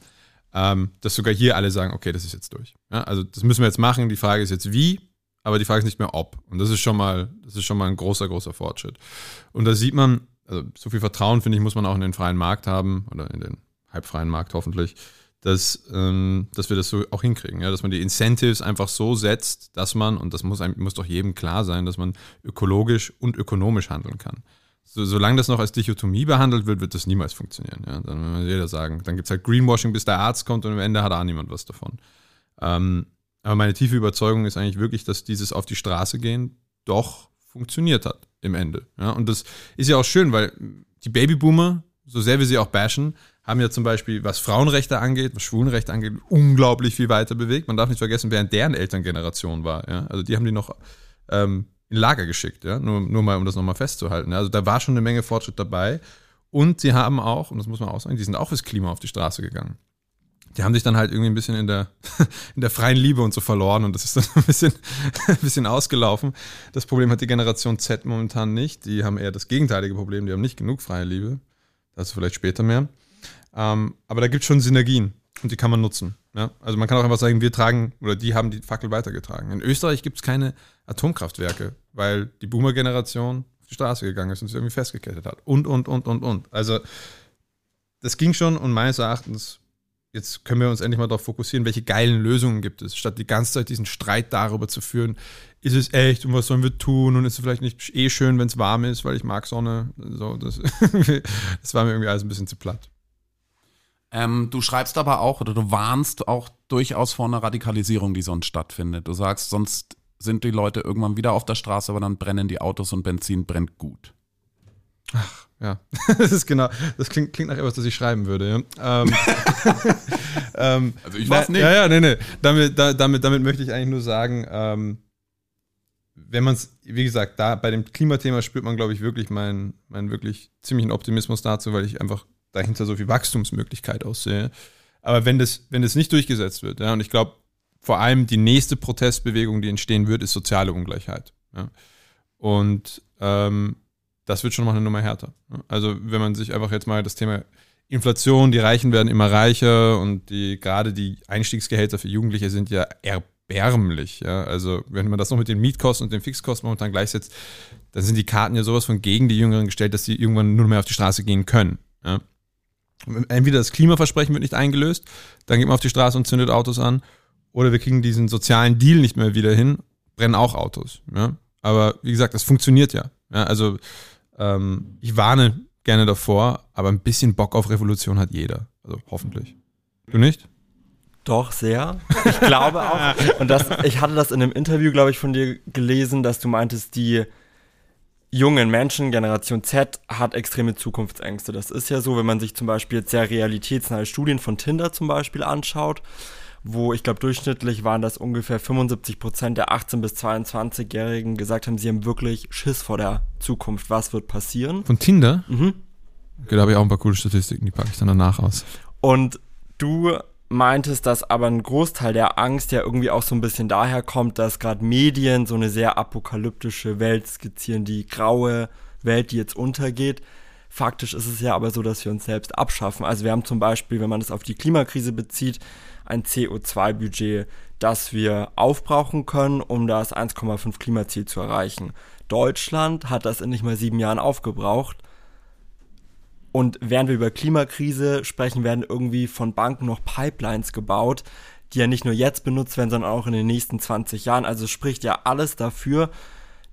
Ähm, dass sogar hier alle sagen, okay, das ist jetzt durch. Ja, also das müssen wir jetzt machen. Die Frage ist jetzt wie, aber die Frage ist nicht mehr ob. Und das ist schon mal, das ist schon mal ein großer, großer Fortschritt. Und da sieht man, also so viel Vertrauen, finde ich, muss man auch in den freien Markt haben oder in den halbfreien Markt hoffentlich dass, ähm, dass wir das so auch hinkriegen, ja? dass man die Incentives einfach so setzt, dass man, und das muss, muss doch jedem klar sein, dass man ökologisch und ökonomisch handeln kann. So, solange das noch als Dichotomie behandelt wird, wird das niemals funktionieren. Ja? Dann wird jeder sagen, dann gibt es halt Greenwashing, bis der Arzt kommt und am Ende hat auch niemand was davon. Ähm, aber meine tiefe Überzeugung ist eigentlich wirklich, dass dieses auf die Straße gehen doch funktioniert hat im Ende. Ja? Und das ist ja auch schön, weil die Babyboomer, so sehr wir sie auch bashen, haben ja zum Beispiel, was Frauenrechte angeht, was Schwulenrechte angeht, unglaublich viel weiter bewegt. Man darf nicht vergessen, in deren Elterngeneration war. Ja? Also die haben die noch ähm, in Lager geschickt, ja? nur, nur mal, um das nochmal festzuhalten. Ja? Also da war schon eine Menge Fortschritt dabei. Und sie haben auch, und das muss man auch sagen, die sind auch fürs Klima auf die Straße gegangen. Die haben sich dann halt irgendwie ein bisschen in der, [laughs] in der freien Liebe und so verloren und das ist dann ein bisschen, [laughs] ein bisschen ausgelaufen. Das Problem hat die Generation Z momentan nicht. Die haben eher das gegenteilige Problem, die haben nicht genug freie Liebe. Dazu vielleicht später mehr. Ähm, aber da gibt es schon Synergien und die kann man nutzen. Ja? Also man kann auch einfach sagen, wir tragen oder die haben die Fackel weitergetragen. In Österreich gibt es keine Atomkraftwerke, weil die Boomer-Generation auf die Straße gegangen ist und sich irgendwie festgekettet hat. Und, und, und, und, und. Also das ging schon und meines Erachtens, jetzt können wir uns endlich mal darauf fokussieren, welche geilen Lösungen gibt es, statt die ganze Zeit diesen Streit darüber zu führen, ist es echt und was sollen wir tun und ist es vielleicht nicht eh schön, wenn es warm ist, weil ich mag Sonne. So, das, [laughs] das war mir irgendwie alles ein bisschen zu platt. Ähm, du schreibst aber auch oder du warnst auch durchaus vor einer Radikalisierung, die sonst stattfindet. Du sagst, sonst sind die Leute irgendwann wieder auf der Straße, aber dann brennen die Autos und Benzin brennt gut. Ach, ja. [laughs] Das ist genau, das klingt, klingt nach etwas, das ich schreiben würde. Ja. Ähm, [laughs] ähm, also ich weiß nicht. Ja, ja, nee, nee. Damit, da, damit, damit möchte ich eigentlich nur sagen, ähm, wenn man es, wie gesagt, da bei dem Klimathema spürt man, glaube ich, wirklich meinen, meinen wirklich ziemlichen Optimismus dazu, weil ich einfach dahinter so viel Wachstumsmöglichkeit aussehe. Aber wenn das, wenn das nicht durchgesetzt wird, ja, und ich glaube, vor allem die nächste Protestbewegung, die entstehen wird, ist soziale Ungleichheit. Ja. Und ähm, das wird schon mal eine Nummer härter. Also wenn man sich einfach jetzt mal das Thema Inflation, die Reichen werden immer reicher und die gerade die Einstiegsgehälter für Jugendliche sind ja erbärmlich. Ja? Also wenn man das noch mit den Mietkosten und den Fixkosten momentan gleichsetzt, dann sind die Karten ja sowas von gegen die Jüngeren gestellt, dass sie irgendwann nur mehr auf die Straße gehen können. Ja? Entweder das Klimaversprechen wird nicht eingelöst, dann geht man auf die Straße und zündet Autos an, oder wir kriegen diesen sozialen Deal nicht mehr wieder hin, brennen auch Autos. Ja? Aber wie gesagt, das funktioniert ja. ja also ähm, ich warne gerne davor, aber ein bisschen Bock auf Revolution hat jeder. Also hoffentlich. Du nicht? Doch, sehr. Ich glaube auch. [laughs] Und das, ich hatte das in einem Interview, glaube ich, von dir gelesen, dass du meintest, die jungen Menschen, Generation Z, hat extreme Zukunftsängste. Das ist ja so, wenn man sich zum Beispiel jetzt sehr realitätsnahe Studien von Tinder zum Beispiel anschaut, wo ich glaube durchschnittlich waren das ungefähr 75 Prozent der 18 bis 22-Jährigen gesagt haben, sie haben wirklich Schiss vor der Zukunft. Was wird passieren? Von Tinder? Mhm. Okay, da habe ich auch ein paar coole Statistiken, die packe ich dann danach aus. Und du meintest, dass aber ein Großteil der Angst ja irgendwie auch so ein bisschen daher kommt, dass gerade Medien so eine sehr apokalyptische Welt skizzieren, die graue Welt, die jetzt untergeht. Faktisch ist es ja aber so, dass wir uns selbst abschaffen. Also wir haben zum Beispiel, wenn man das auf die Klimakrise bezieht, ein CO2-Budget, das wir aufbrauchen können, um das 1,5 Klimaziel zu erreichen. Deutschland hat das in nicht mal sieben Jahren aufgebraucht und während wir über Klimakrise sprechen, werden irgendwie von Banken noch Pipelines gebaut, die ja nicht nur jetzt benutzt werden, sondern auch in den nächsten 20 Jahren. Also spricht ja alles dafür,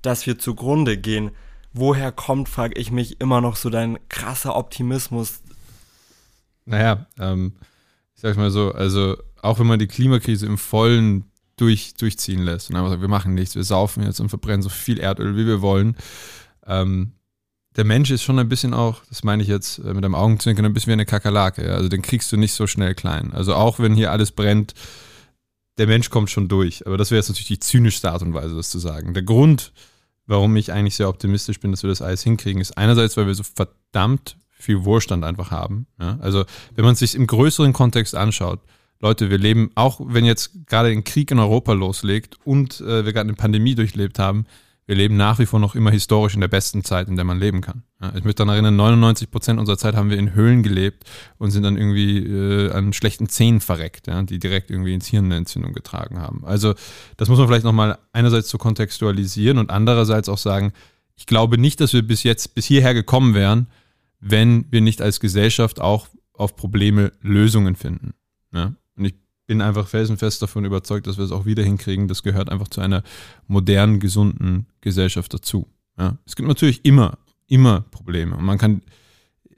dass wir zugrunde gehen. Woher kommt, frage ich mich, immer noch so dein krasser Optimismus? Naja, ähm, ich sag's mal so, also auch wenn man die Klimakrise im Vollen durch, durchziehen lässt und einfach sagt, wir machen nichts, wir saufen jetzt und verbrennen so viel Erdöl, wie wir wollen, ähm, der Mensch ist schon ein bisschen auch, das meine ich jetzt äh, mit einem Augenzwinkern, ein bisschen wie eine Kakerlake. Also den kriegst du nicht so schnell klein. Also auch wenn hier alles brennt, der Mensch kommt schon durch. Aber das wäre jetzt natürlich die zynischste Art und Weise, das zu sagen. Der Grund, warum ich eigentlich sehr optimistisch bin, dass wir das alles hinkriegen, ist einerseits, weil wir so verdammt viel Wohlstand einfach haben. Ja? Also wenn man es sich im größeren Kontext anschaut, Leute, wir leben, auch wenn jetzt gerade ein Krieg in Europa loslegt und äh, wir gerade eine Pandemie durchlebt haben, wir leben nach wie vor noch immer historisch in der besten Zeit, in der man leben kann. Ich möchte daran erinnern, 99 Prozent unserer Zeit haben wir in Höhlen gelebt und sind dann irgendwie äh, an schlechten Zähnen verreckt, ja, die direkt irgendwie ins Hirn eine Entzündung getragen haben. Also das muss man vielleicht nochmal einerseits zu kontextualisieren und andererseits auch sagen, ich glaube nicht, dass wir bis jetzt, bis hierher gekommen wären, wenn wir nicht als Gesellschaft auch auf Probleme Lösungen finden. Ja? Und ich bin einfach felsenfest davon überzeugt, dass wir es auch wieder hinkriegen. Das gehört einfach zu einer modernen, gesunden Gesellschaft dazu. Ja? Es gibt natürlich immer, immer Probleme. Und man kann,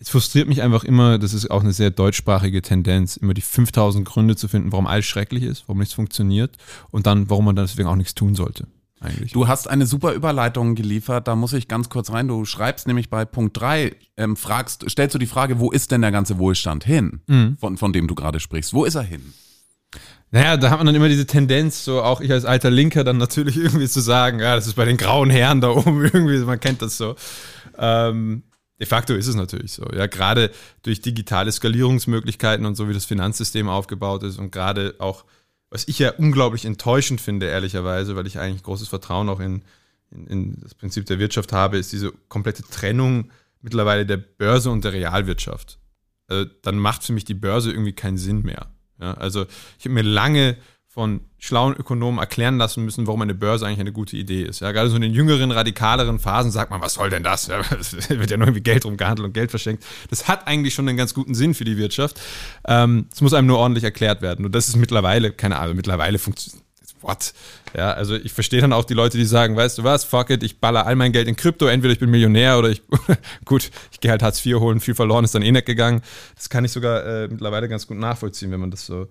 es frustriert mich einfach immer, das ist auch eine sehr deutschsprachige Tendenz, immer die 5000 Gründe zu finden, warum alles schrecklich ist, warum nichts funktioniert und dann, warum man deswegen auch nichts tun sollte. eigentlich. Du hast eine super Überleitung geliefert, da muss ich ganz kurz rein. Du schreibst nämlich bei Punkt 3, ähm, fragst, stellst du die Frage, wo ist denn der ganze Wohlstand hin, Mhm. von, von dem du gerade sprichst? Wo ist er hin? Naja, da hat man dann immer diese Tendenz, so auch ich als alter Linker dann natürlich [laughs] irgendwie zu sagen, ja, das ist bei den grauen Herren da oben [laughs] irgendwie, man kennt das so. Ähm, de facto ist es natürlich so. Ja, gerade durch digitale Skalierungsmöglichkeiten und so, wie das Finanzsystem aufgebaut ist und gerade auch, was ich ja unglaublich enttäuschend finde, ehrlicherweise, weil ich eigentlich großes Vertrauen auch in, in, in das Prinzip der Wirtschaft habe, ist diese komplette Trennung mittlerweile der Börse und der Realwirtschaft. Also, dann macht für mich die Börse irgendwie keinen Sinn mehr. Ja, also ich habe mir lange von schlauen Ökonomen erklären lassen müssen, warum eine Börse eigentlich eine gute Idee ist. Ja, gerade so in den jüngeren, radikaleren Phasen sagt man, was soll denn das? Ja, [laughs] es wird ja nur irgendwie Geld rumgehandelt und Geld verschenkt. Das hat eigentlich schon einen ganz guten Sinn für die Wirtschaft. Ähm, Es muss einem nur ordentlich erklärt werden. Und das ist mittlerweile, keine Ahnung, mittlerweile funktioniert. What? Ja, also ich verstehe dann auch die Leute, die sagen, weißt du was, fuck it, ich baller all mein Geld in Krypto, entweder ich bin Millionär oder ich, [laughs] gut, ich gehe halt Hartz IV holen, viel verloren ist dann eh nicht gegangen. Das kann ich sogar äh, mittlerweile ganz gut nachvollziehen, wenn man das so,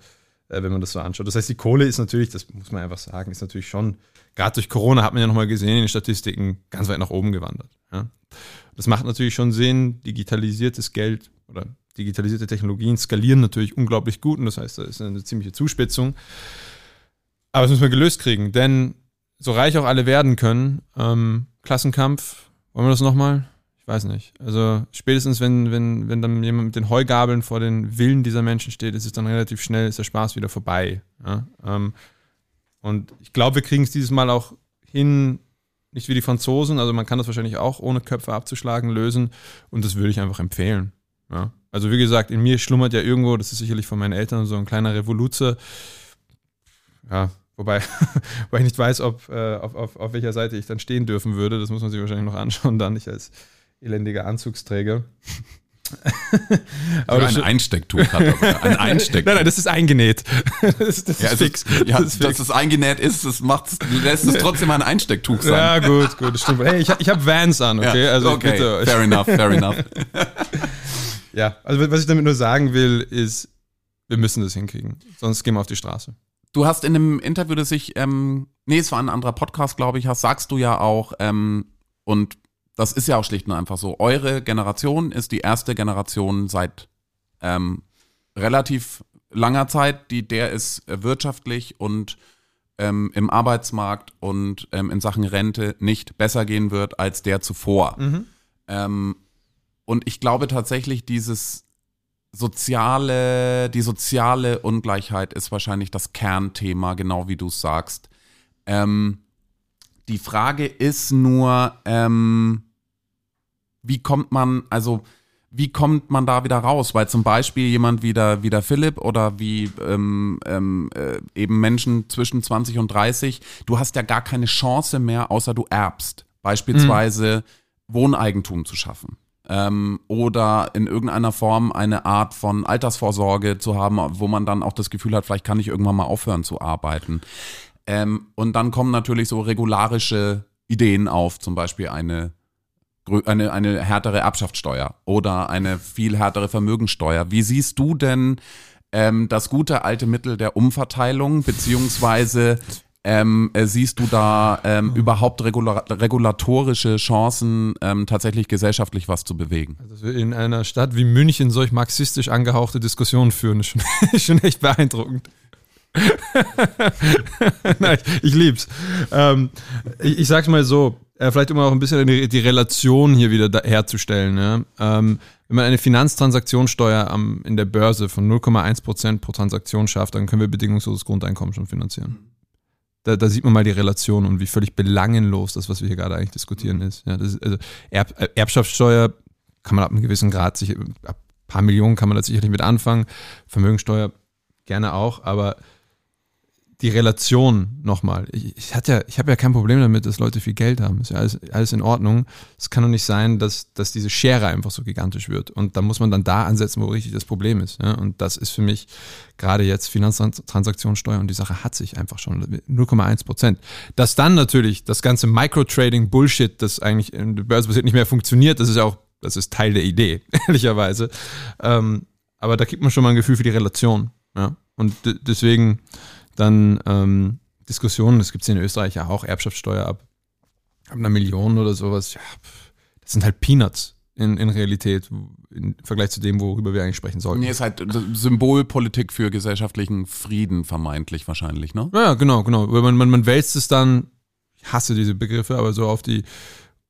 äh, wenn man das so anschaut. Das heißt, die Kohle ist natürlich, das muss man einfach sagen, ist natürlich schon, gerade durch Corona hat man ja nochmal gesehen in den Statistiken, ganz weit nach oben gewandert. Ja? Das macht natürlich schon Sinn, digitalisiertes Geld oder digitalisierte Technologien skalieren natürlich unglaublich gut und das heißt, da ist eine ziemliche Zuspitzung. Aber das müssen wir gelöst kriegen, denn so reich auch alle werden können, ähm, Klassenkampf, wollen wir das nochmal? Ich weiß nicht. Also spätestens, wenn, wenn, wenn dann jemand mit den Heugabeln vor den Willen dieser Menschen steht, ist es dann relativ schnell, ist der Spaß wieder vorbei. Ja? Ähm, und ich glaube, wir kriegen es dieses Mal auch hin, nicht wie die Franzosen, also man kann das wahrscheinlich auch ohne Köpfe abzuschlagen lösen und das würde ich einfach empfehlen. Ja? Also wie gesagt, in mir schlummert ja irgendwo, das ist sicherlich von meinen Eltern so ein kleiner Revoluzer, ja, wobei, [laughs] weil ich nicht weiß, ob, äh, auf, auf, auf welcher Seite ich dann stehen dürfen würde. Das muss man sich wahrscheinlich noch anschauen, dann nicht als elendiger Anzugsträger. [laughs] Aber ein Einstecktuch hat er. Ein [laughs] Einstecktuch. Nein, nein, das ist eingenäht. Das, das ja, ist es fix. Ja, das ist dass fix. es eingenäht ist, das macht's, lässt es trotzdem ein Einstecktuch sein. Ja, gut, gut, das stimmt. Hey, ich, ich habe Vans an, okay? Ja, also okay, bitte fair enough, fair enough. Ja, also was ich damit nur sagen will, ist, wir müssen das hinkriegen. Sonst gehen wir auf die Straße. Du hast in einem Interview, das ich, ähm, nee, es war ein anderer Podcast, glaube ich, hast, sagst du ja auch, ähm, und das ist ja auch schlicht und einfach so, eure Generation ist die erste Generation seit ähm, relativ langer Zeit, die der äh, wirtschaftlich und ähm, im Arbeitsmarkt und ähm, in Sachen Rente nicht besser gehen wird als der zuvor. Ähm, und ich glaube tatsächlich, dieses soziale, die soziale Ungleichheit ist wahrscheinlich das Kernthema, genau wie du es sagst. Ähm, die Frage ist nur, ähm, wie kommt man, also wie kommt man da wieder raus? Weil zum Beispiel jemand wie der, wie der Philipp oder wie ähm, ähm, äh, eben Menschen zwischen 20 und 30, du hast ja gar keine Chance mehr, außer du erbst. Beispielsweise Wohneigentum zu schaffen. Ähm, oder in irgendeiner Form eine Art von Altersvorsorge zu haben, wo man dann auch das Gefühl hat, vielleicht kann ich irgendwann mal aufhören zu arbeiten. Ähm, und dann kommen natürlich so regularische Ideen auf, zum Beispiel eine, eine, eine härtere Erbschaftssteuer oder eine viel härtere Vermögensteuer. Wie siehst du denn ähm, das gute alte Mittel der Umverteilung, beziehungsweise ähm, äh, siehst du da ähm, überhaupt regula regulatorische Chancen, ähm, tatsächlich gesellschaftlich was zu bewegen? Dass wir in einer Stadt wie München solch marxistisch angehauchte Diskussionen führen, ist schon, [laughs] ist schon echt beeindruckend. [laughs] Nein, ich, ich lieb's. Ähm, ich, ich sag's mal so, äh, vielleicht um auch ein bisschen die, die Relation hier wieder da, herzustellen. Ja? Ähm, wenn man eine Finanztransaktionssteuer am, in der Börse von 0,1% pro Transaktion schafft, dann können wir bedingungsloses Grundeinkommen schon finanzieren. Da, da sieht man mal die Relation und wie völlig belangenlos das, was wir hier gerade eigentlich diskutieren, ist. Ja, ist also Erb, Erbschaftssteuer kann man ab einem gewissen Grad, sicher, ab ein paar Millionen kann man da sicherlich mit anfangen. Vermögensteuer gerne auch, aber die Relation nochmal. Ich, ich, ja, ich habe ja kein Problem damit, dass Leute viel Geld haben. Ist ja alles, alles in Ordnung. Es kann doch nicht sein, dass, dass diese Schere einfach so gigantisch wird. Und da muss man dann da ansetzen, wo richtig das Problem ist. Ja? Und das ist für mich gerade jetzt Finanztransaktionssteuer und die Sache hat sich einfach schon 0,1 Prozent. Dass dann natürlich das ganze Microtrading-Bullshit, das eigentlich in der Börse basiert, nicht mehr funktioniert, das ist ja auch, das ist Teil der Idee, [laughs] ehrlicherweise. Ähm, aber da kriegt man schon mal ein Gefühl für die Relation. Ja? Und deswegen dann ähm, Diskussionen, das gibt es in Österreich ja auch, Erbschaftssteuer ab, ab einer Million oder sowas. Ja, das sind halt Peanuts in, in Realität im Vergleich zu dem, worüber wir eigentlich sprechen sollten. Nee, ist halt Symbolpolitik für gesellschaftlichen Frieden vermeintlich wahrscheinlich, ne? Ja, genau, genau. Man, man, man wälzt es dann, ich hasse diese Begriffe, aber so auf die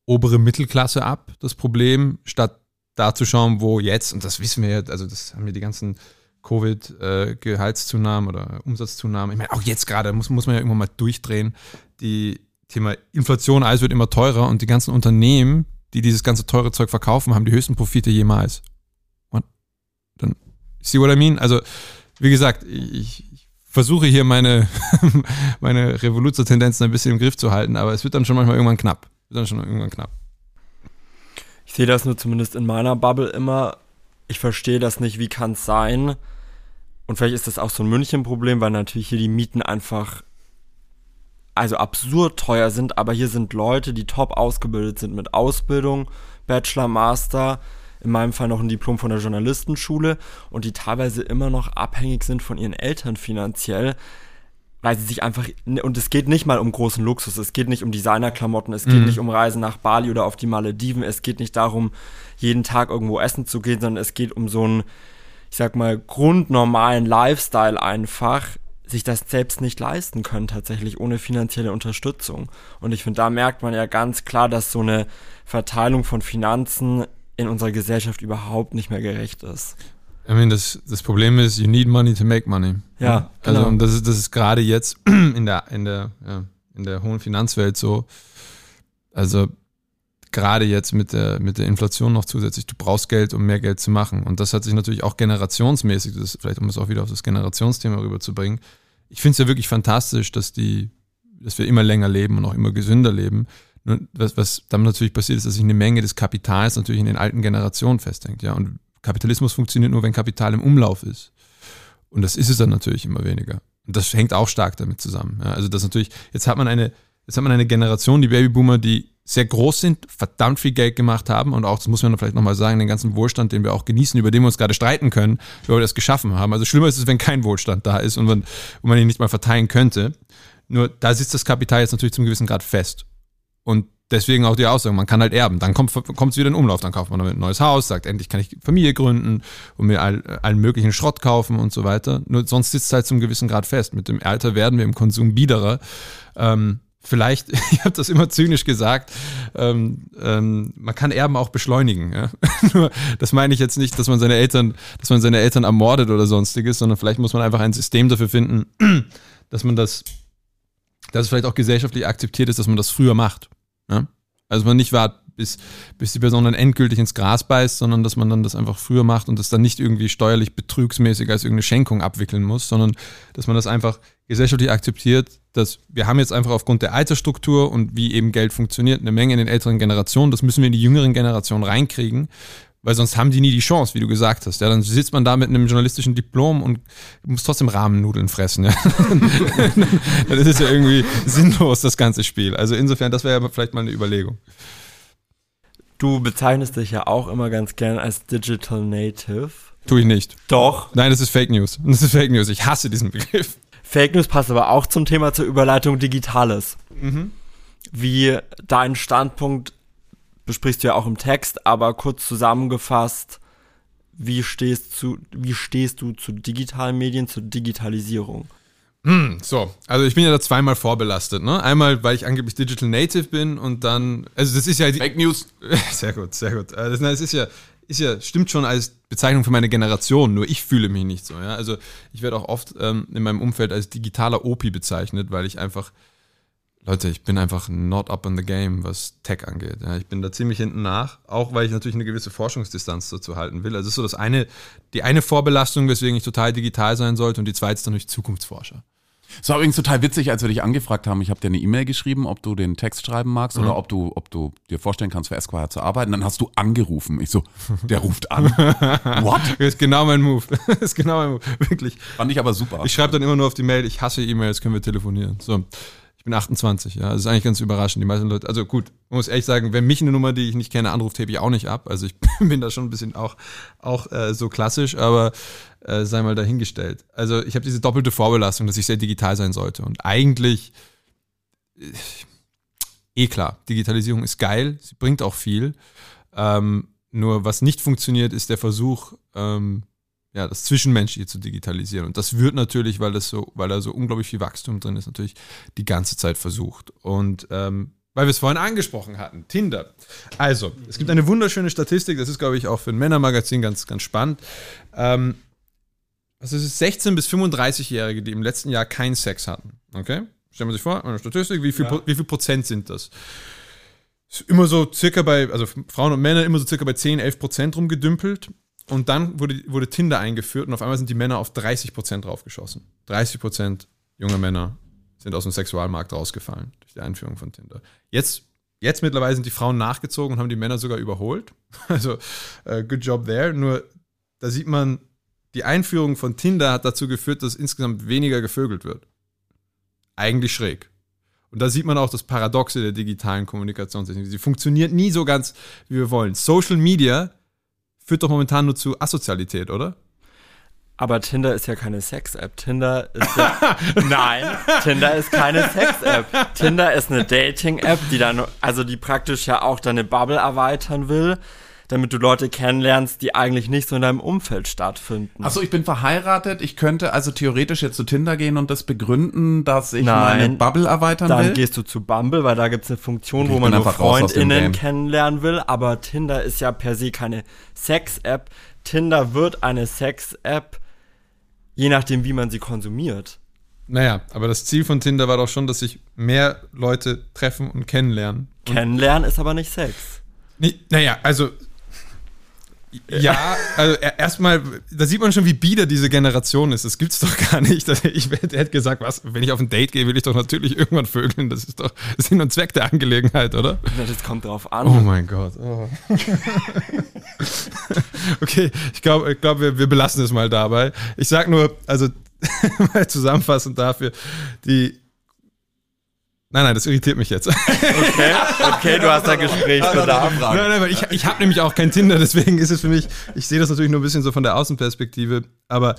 obere Mittelklasse ab, das Problem, statt da zu schauen, wo jetzt, und das wissen wir ja, also das haben wir die ganzen Covid-Gehaltszunahmen oder Umsatzzunahmen, ich meine, auch jetzt gerade muss, muss man ja irgendwann mal durchdrehen, die Thema Inflation, alles wird immer teurer und die ganzen Unternehmen, die dieses ganze teure Zeug verkaufen, haben die höchsten Profite jemals. Und dann, see what I mean? Also, wie gesagt, ich, ich versuche hier meine, [laughs] meine Revoluzer-Tendenzen ein bisschen im Griff zu halten, aber es wird dann schon manchmal irgendwann knapp. Wird dann schon irgendwann knapp. Ich sehe das nur zumindest in meiner Bubble immer. Ich verstehe das nicht, wie kann es sein? Und vielleicht ist das auch so ein München-Problem, weil natürlich hier die Mieten einfach also absurd teuer sind, aber hier sind Leute, die top ausgebildet sind mit Ausbildung, Bachelor, Master, in meinem Fall noch ein Diplom von der Journalistenschule und die teilweise immer noch abhängig sind von ihren Eltern finanziell, weil sie sich einfach, und es geht nicht mal um großen Luxus, es geht nicht um Designerklamotten, es geht mhm. nicht um Reisen nach Bali oder auf die Malediven, es geht nicht darum, jeden Tag irgendwo essen zu gehen, sondern es geht um so einen, ich sag mal, grundnormalen Lifestyle einfach, sich das selbst nicht leisten können, tatsächlich ohne finanzielle Unterstützung. Und ich finde, da merkt man ja ganz klar, dass so eine Verteilung von Finanzen in unserer Gesellschaft überhaupt nicht mehr gerecht ist. I mean, das, das Problem ist, you need money to make money. Ja, also genau. und das ist, das ist gerade jetzt [clears throat] in der, in der, ja, in der hohen Finanzwelt so. Also gerade jetzt mit der, mit der Inflation noch zusätzlich, du brauchst Geld, um mehr Geld zu machen. Und das hat sich natürlich auch generationsmäßig, das ist vielleicht um es auch wieder auf das Generationsthema rüberzubringen, ich finde es ja wirklich fantastisch, dass die, dass wir immer länger leben und auch immer gesünder leben. Nur was, was dann natürlich passiert ist, dass sich eine Menge des Kapitals natürlich in den alten Generationen festhängt. Ja, und Kapitalismus funktioniert nur, wenn Kapital im Umlauf ist. Und das ist es dann natürlich immer weniger. Und das hängt auch stark damit zusammen. Ja, also das natürlich, jetzt hat man eine, jetzt hat man eine Generation, die Babyboomer, die sehr groß sind, verdammt viel Geld gemacht haben und auch, das muss man vielleicht nochmal sagen, den ganzen Wohlstand, den wir auch genießen, über den wir uns gerade streiten können, wie wir das geschaffen haben. Also schlimmer ist es, wenn kein Wohlstand da ist und man, und man ihn nicht mal verteilen könnte. Nur da sitzt das Kapital jetzt natürlich zum gewissen Grad fest. Und deswegen auch die Aussage, man kann halt erben. Dann kommt es wieder in Umlauf. Dann kauft man damit ein neues Haus, sagt, endlich kann ich Familie gründen und mir all, allen möglichen Schrott kaufen und so weiter. Nur sonst sitzt es halt zum gewissen Grad fest. Mit dem Alter werden wir im Konsum biederer. Ähm, vielleicht, [laughs] ich habe das immer zynisch gesagt, ähm, ähm, man kann Erben auch beschleunigen. Ja? [laughs] Nur, das meine ich jetzt nicht, dass man seine Eltern, dass man seine Eltern ermordet oder sonstiges, sondern vielleicht muss man einfach ein System dafür finden, [clears throat] dass man das, dass es vielleicht auch gesellschaftlich akzeptiert ist, dass man das früher macht. Ja? Also man nicht wartet, bis, bis die Person dann endgültig ins Gras beißt, sondern dass man dann das einfach früher macht und das dann nicht irgendwie steuerlich betrügsmäßig als irgendeine Schenkung abwickeln muss, sondern dass man das einfach gesellschaftlich akzeptiert, dass wir haben jetzt einfach aufgrund der Altersstruktur und wie eben Geld funktioniert, eine Menge in den älteren Generationen, das müssen wir in die jüngeren Generationen reinkriegen, weil sonst haben die nie die Chance, wie du gesagt hast. Ja, dann sitzt man da mit einem journalistischen Diplom und muss trotzdem Rahmennudeln fressen. Ja. [laughs] dann ist es ja irgendwie sinnlos, das ganze Spiel. Also insofern, das wäre ja vielleicht mal eine Überlegung. Du bezeichnest dich ja auch immer ganz gern als Digital Native. Tue ich nicht. Doch. Nein, das ist Fake News. Das ist Fake News. Ich hasse diesen Begriff. Fake News passt aber auch zum Thema zur Überleitung Digitales. Mhm. Wie dein Standpunkt besprichst du ja auch im Text, aber kurz zusammengefasst, wie stehst, zu, wie stehst du zu digitalen Medien, zur Digitalisierung? Hm, so, also ich bin ja da zweimal vorbelastet, ne? Einmal, weil ich angeblich Digital Native bin und dann, also das ist ja die, Fake News. [laughs] Sehr gut, sehr gut. Äh, das, das ist ja, ist ja, stimmt schon als Bezeichnung für meine Generation, nur ich fühle mich nicht so, ja. Also ich werde auch oft ähm, in meinem Umfeld als digitaler Opi bezeichnet, weil ich einfach, Leute, ich bin einfach not up in the game, was Tech angeht. Ja. Ich bin da ziemlich hinten nach, auch weil ich natürlich eine gewisse Forschungsdistanz dazu halten will. Also es ist so das eine, die eine Vorbelastung, weswegen ich total digital sein sollte und die zweite ist dann durch Zukunftsforscher. Es war übrigens total witzig, als wir dich angefragt haben. Ich habe dir eine E-Mail geschrieben, ob du den Text schreiben magst mhm. oder ob du, ob du dir vorstellen kannst, für Esquire zu arbeiten. Dann hast du angerufen. Ich so, der ruft an. [laughs] What? Das ist genau mein Move. [laughs] Das ist genau mein Move. Wirklich. Fand ich aber super. Ich schreibe dann immer nur auf die Mail, ich hasse E-Mails, können wir telefonieren. So. Ich bin 28, ja. Das ist eigentlich ganz überraschend. Die meisten Leute, also gut, man muss ehrlich sagen, wenn mich eine Nummer, die ich nicht kenne, anruft, hebe ich auch nicht ab. Also ich [laughs] bin da schon ein bisschen auch, auch äh, so klassisch, aber äh, sei mal dahingestellt. Also ich habe diese doppelte Vorbelastung, dass ich sehr digital sein sollte. Und eigentlich, äh, eh klar, Digitalisierung ist geil, sie bringt auch viel. Ähm, nur was nicht funktioniert, ist der Versuch, ähm, ja, das Zwischenmenschliche zu digitalisieren. Und das wird natürlich, weil das so, weil da so unglaublich viel Wachstum drin ist, natürlich die ganze Zeit versucht. Und ähm, weil wir es vorhin angesprochen hatten, Tinder. Also, es gibt eine wunderschöne Statistik, das ist, glaube ich, auch für ein Männermagazin ganz, ganz spannend. Ähm, also es ist 16- bis 35-Jährige, die im letzten Jahr keinen Sex hatten. Okay? Stellen wir sich vor, eine Statistik, wie viel, ja. wie viel Prozent sind das? Ist immer so circa bei, also Frauen und Männer immer so circa bei 10, 11 Prozent rumgedümpelt. Und dann wurde, wurde Tinder eingeführt und auf einmal sind die Männer auf 30 Prozent draufgeschossen. 30 Prozent junger Männer sind aus dem Sexualmarkt rausgefallen durch die Einführung von Tinder. Jetzt, jetzt mittlerweile sind die Frauen nachgezogen und haben die Männer sogar überholt. [laughs] Also, uh, good job there. Nur da sieht man, die Einführung von Tinder hat dazu geführt, dass insgesamt weniger gevögelt wird. Eigentlich schräg. Und da sieht man auch das Paradoxe der digitalen Kommunikationstechnik. Sie funktioniert nie so ganz, wie wir wollen. Social Media führt doch momentan nur zu Asozialität, oder? Aber Tinder ist ja keine Sex-App. Tinder ist ja. [laughs] Nein, Tinder ist keine Sex-App. Tinder ist eine Dating-App, die dann, also die praktisch ja auch deine Bubble erweitern will damit du Leute kennenlernst, die eigentlich nicht so in deinem Umfeld stattfinden. Achso, ich bin verheiratet. Ich könnte also theoretisch jetzt zu Tinder gehen und das begründen, dass ich Nein, meine Bubble erweitern dann will. Dann gehst du zu Bumble, weil da gibt es eine Funktion, okay, wo man nur FreundInnen kennenlernen will. Aber Tinder ist ja per se keine Sex-App. Tinder wird eine Sex-App, je nachdem, wie man sie konsumiert. Naja, aber das Ziel von Tinder war doch schon, dass sich mehr Leute treffen und kennenlernen. Kennenlernen ist aber nicht Sex. Nee, naja, also ja, also erstmal, da sieht man schon, wie bieder diese Generation ist. Das gibt's doch gar nicht. Ich hätte gesagt, was, wenn ich auf ein Date gehe, will ich doch natürlich irgendwann vögeln. Das ist doch Sinn und Zweck der Angelegenheit, oder? Das kommt drauf an. Oh mein Gott. Oh. [laughs] okay, ich glaube, ich glaub, wir, wir belassen es mal dabei. Ich sag nur, also [laughs] mal zusammenfassend dafür, die Nein, nein, das irritiert mich jetzt. Okay, okay, du hast da Gesprächsbedarf. Nein, nein, weil ich, ich habe nämlich auch kein Tinder, deswegen ist es für mich, ich sehe das natürlich nur ein bisschen so von der Außenperspektive, aber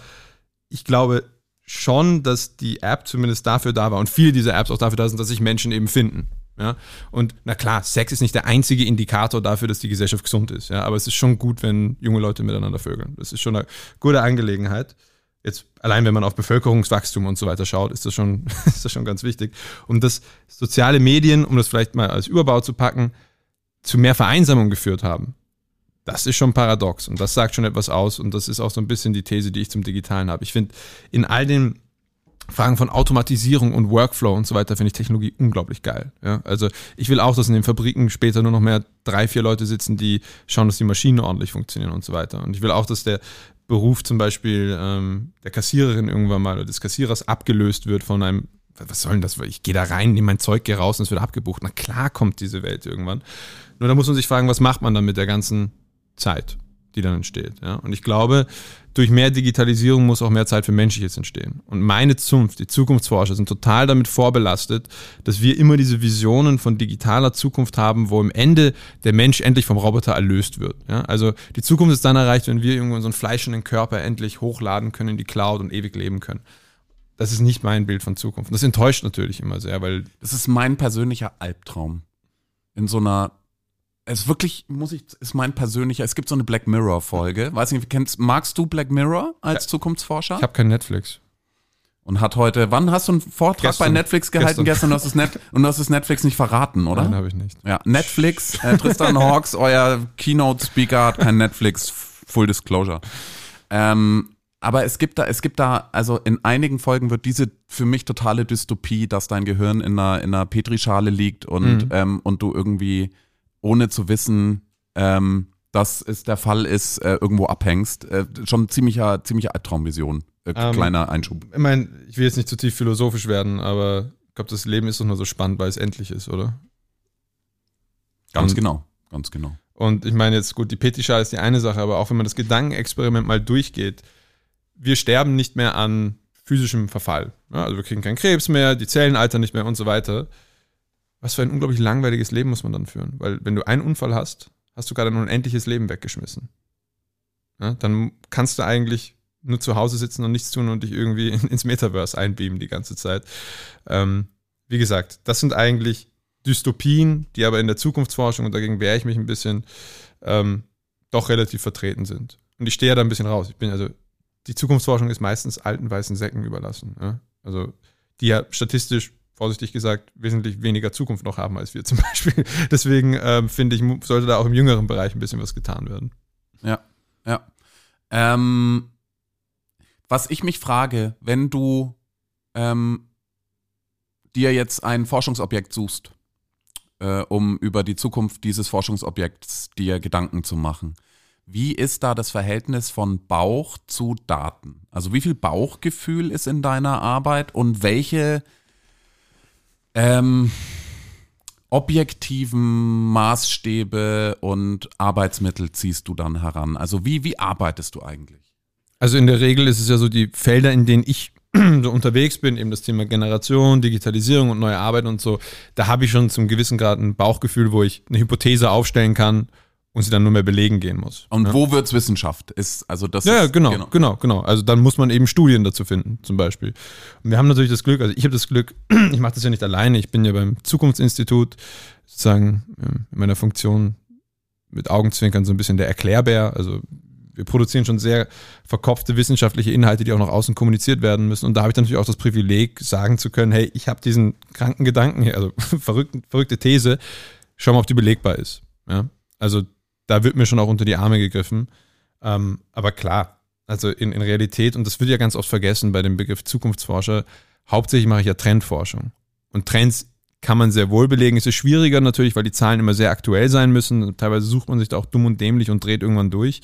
ich glaube schon, dass die App zumindest dafür da war und viele dieser Apps auch dafür da sind, dass sich Menschen eben finden. Ja? Und na klar, Sex ist nicht der einzige Indikator dafür, dass die Gesellschaft gesund ist. Ja? Aber es ist schon gut, wenn junge Leute miteinander vögeln. Das ist schon eine gute Angelegenheit jetzt allein wenn man auf Bevölkerungswachstum und so weiter schaut, ist das schon, [laughs] ist das schon ganz wichtig. Und dass soziale Medien, um das vielleicht mal als Überbau zu packen, zu mehr Vereinsamung geführt haben. Das ist schon paradox und das sagt schon etwas aus und das ist auch so ein bisschen die These, die ich zum Digitalen habe. Ich finde, in all den Fragen von Automatisierung und Workflow und so weiter finde ich Technologie unglaublich geil. Ja? Also ich will auch, dass in den Fabriken später nur noch mehr drei, vier Leute sitzen, die schauen, dass die Maschinen ordentlich funktionieren und so weiter. Und ich will auch, dass der Beruf zum Beispiel ähm, der Kassiererin irgendwann mal oder des Kassierers abgelöst wird von einem, was soll denn das? Ich gehe da rein, nehme mein Zeug, gehe raus und es wird abgebucht. Na klar kommt diese Welt irgendwann. Nur da muss man sich fragen, was macht man dann mit der ganzen Zeit, die dann entsteht. Ja? Und ich glaube, durch mehr Digitalisierung muss auch mehr Zeit für Menschliches entstehen. Und meine Zunft, die Zukunftsforscher sind total damit vorbelastet, dass wir immer diese Visionen von digitaler Zukunft haben, wo im Ende der Mensch endlich vom Roboter erlöst wird. Ja? Also die Zukunft ist dann erreicht, wenn wir irgendwo unseren fleischenden Körper endlich hochladen können in die Cloud und ewig leben können. Das ist nicht mein Bild von Zukunft. Das enttäuscht natürlich immer sehr, weil. Das ist mein persönlicher Albtraum. In so einer es wirklich, muss ich, ist mein persönlicher, es gibt so eine Black Mirror-Folge. Weiß nicht, kennst, magst du Black Mirror als ja. Zukunftsforscher? Ich habe kein Netflix. Und hat heute, wann hast du einen Vortrag gestern, bei Netflix gehalten gestern, gestern und, hast es Net, und du hast es Netflix nicht verraten, oder? Nein, habe ich nicht. Ja, Netflix, äh, Tristan Hawks, euer Keynote-Speaker hat kein Netflix, Full Disclosure. Ähm, aber es gibt da, es gibt da, also in einigen Folgen wird diese für mich totale Dystopie, dass dein Gehirn in einer, in einer Petrischale liegt und, mhm. ähm, und du irgendwie ohne zu wissen, ähm, dass es der Fall ist, äh, irgendwo abhängst. Äh, schon ziemlicher, ziemliche Albtraumvision. Äh, ähm, kleiner Einschub. Ich meine, ich will jetzt nicht zu tief philosophisch werden, aber ich glaube, das Leben ist doch nur so spannend, weil es endlich ist, oder? Ganz und, genau, ganz genau. Und ich meine jetzt, gut, die Petrischale ist die eine Sache, aber auch wenn man das Gedankenexperiment mal durchgeht, wir sterben nicht mehr an physischem Verfall. Ja, also wir kriegen keinen Krebs mehr, die Zellen altern nicht mehr und so weiter. Was für ein unglaublich langweiliges Leben muss man dann führen? Weil wenn du einen Unfall hast, hast du gerade ein unendliches Leben weggeschmissen. Ja, dann kannst du eigentlich nur zu Hause sitzen und nichts tun und dich irgendwie [laughs] ins Metaverse einbeamen die ganze Zeit. Ähm, wie gesagt, das sind eigentlich Dystopien, die aber in der Zukunftsforschung, und dagegen wehre ich mich ein bisschen, ähm, doch relativ vertreten sind. Und ich stehe ja da ein bisschen raus. Ich bin also, die Zukunftsforschung ist meistens alten weißen Säcken überlassen. Ja? Also, die ja statistisch, vorsichtig gesagt, wesentlich weniger Zukunft noch haben als wir zum [laughs] Beispiel. Deswegen ähm, finde ich, sollte da auch im jüngeren Bereich ein bisschen was getan werden. Ja, ja. Ähm, was ich mich frage, wenn du ähm, dir jetzt ein Forschungsobjekt suchst, äh, um über die Zukunft dieses Forschungsobjekts dir Gedanken zu machen. Wie ist da das Verhältnis von Bauch zu Daten? Also wie viel Bauchgefühl ist in deiner Arbeit und welche ähm, objektiven Maßstäbe und Arbeitsmittel ziehst du dann heran? Also wie, wie arbeitest du eigentlich? Also in der Regel ist es ja so, die Felder, in denen ich [clears throat] so unterwegs bin, eben das Thema Generation, Digitalisierung und neue Arbeit und so, da habe ich schon zum gewissen Grad ein Bauchgefühl, wo ich eine Hypothese aufstellen kann und sie dann nur mehr belegen gehen muss. Und ja? wo wird's Wissenschaft? Ist also das ja, ist, genau, genau, genau, genau. Also dann muss man eben Studien dazu finden, zum Beispiel. Und wir haben natürlich das Glück, also ich habe das Glück, [clears throat] ich mache das ja nicht alleine, ich bin ja beim Zukunftsinstitut sozusagen ähm, in meiner Funktion mit Augenzwinkern so ein bisschen der Erklärbär. Also wir produzieren schon sehr verkopfte wissenschaftliche Inhalte, die auch nach außen kommuniziert werden müssen. Und da habe ich natürlich auch das Privileg, sagen zu können, hey, ich habe diesen kranken Gedanken hier, also [laughs] verrückte, verrückte These, schau mal, ob die belegbar ist. Ja? Also da wird mir schon auch unter die Arme gegriffen. Ähm, aber klar, also in, in Realität, und das wird ja ganz oft vergessen bei dem Begriff Zukunftsforscher, hauptsächlich mache ich ja Trendforschung. Und Trends kann man sehr wohl belegen. Es ist schwieriger natürlich, weil die Zahlen immer sehr aktuell sein müssen. Teilweise sucht man sich da auch dumm und dämlich und dreht irgendwann durch.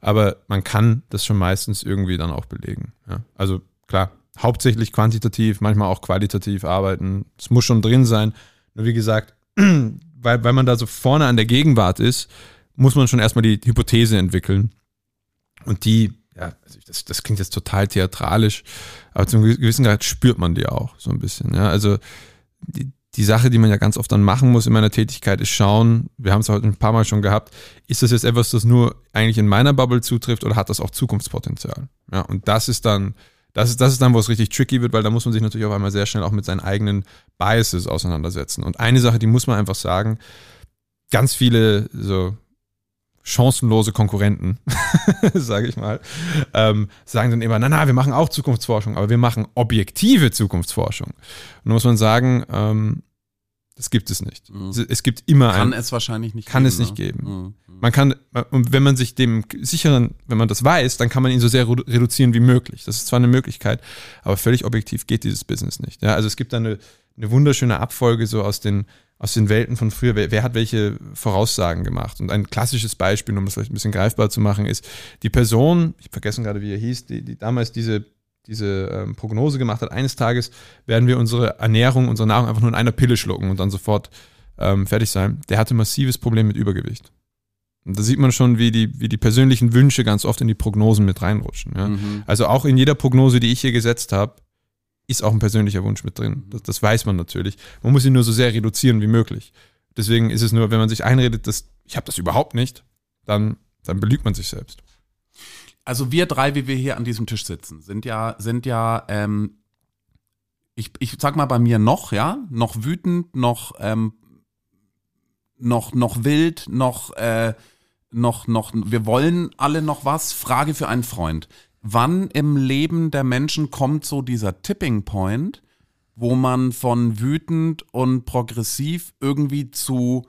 Aber man kann das schon meistens irgendwie dann auch belegen. Ja. Also klar, hauptsächlich quantitativ, manchmal auch qualitativ arbeiten. Es muss schon drin sein. Nur wie gesagt, [clears throat] weil, weil man da so vorne an der Gegenwart ist, muss man schon erstmal die Hypothese entwickeln. Und die, ja, also das, das klingt jetzt total theatralisch, aber zum gewissen Grad spürt man die auch so ein bisschen. Ja, also die, die Sache, die man ja ganz oft dann machen muss in meiner Tätigkeit, ist schauen, wir haben es heute ein paar Mal schon gehabt, ist das jetzt etwas, das nur eigentlich in meiner Bubble zutrifft oder hat das auch Zukunftspotenzial? Ja, und das ist dann, das ist, das ist dann, wo es richtig tricky wird, weil da muss man sich natürlich auf einmal sehr schnell auch mit seinen eigenen Biases auseinandersetzen. Und eine Sache, die muss man einfach sagen, ganz viele so chancenlose Konkurrenten, [laughs] sage ich mal, ähm, sagen dann immer, na na, wir machen auch Zukunftsforschung, aber wir machen objektive Zukunftsforschung. Und da muss man sagen, ähm, das gibt es nicht. Mhm. Es gibt immer kann ein, es wahrscheinlich nicht kann geben, es nicht ne? geben. Mhm. Man kann und wenn man sich dem sicheren, wenn man das weiß, dann kann man ihn so sehr reduzieren wie möglich. Das ist zwar eine Möglichkeit, aber völlig objektiv geht dieses Business nicht. Ja, also es gibt da eine, eine wunderschöne Abfolge so aus den aus den Welten von früher, wer, wer, hat welche Voraussagen gemacht? Und ein klassisches Beispiel, um das vielleicht ein bisschen greifbar zu machen, ist die Person, ich vergesse gerade, wie er hieß, die, die damals diese, diese ähm, Prognose gemacht hat, eines Tages werden wir unsere Ernährung, unsere Nahrung einfach nur in einer Pille schlucken und dann sofort ähm, fertig sein. Der hatte massives Problem mit Übergewicht. Und da sieht man schon, wie die, wie die persönlichen Wünsche ganz oft in die Prognosen mit reinrutschen. Ja? Mhm. Also auch in jeder Prognose, die ich hier gesetzt habe, ist auch ein persönlicher Wunsch mit drin. Das, das, weiß man natürlich. Man muss ihn nur so sehr reduzieren wie möglich. Deswegen ist es nur, wenn man sich einredet, dass ich habe das überhaupt nicht, dann, dann belügt man sich selbst. Also wir drei, wie wir hier an diesem Tisch sitzen, sind ja, sind ja, ähm, ich, ich sag mal bei mir noch, ja, noch wütend, noch, ähm, noch, noch wild, noch, äh, noch, noch, wir wollen alle noch was. Frage für einen Freund wann im Leben der Menschen kommt so dieser Tipping Point, wo man von wütend und progressiv irgendwie zu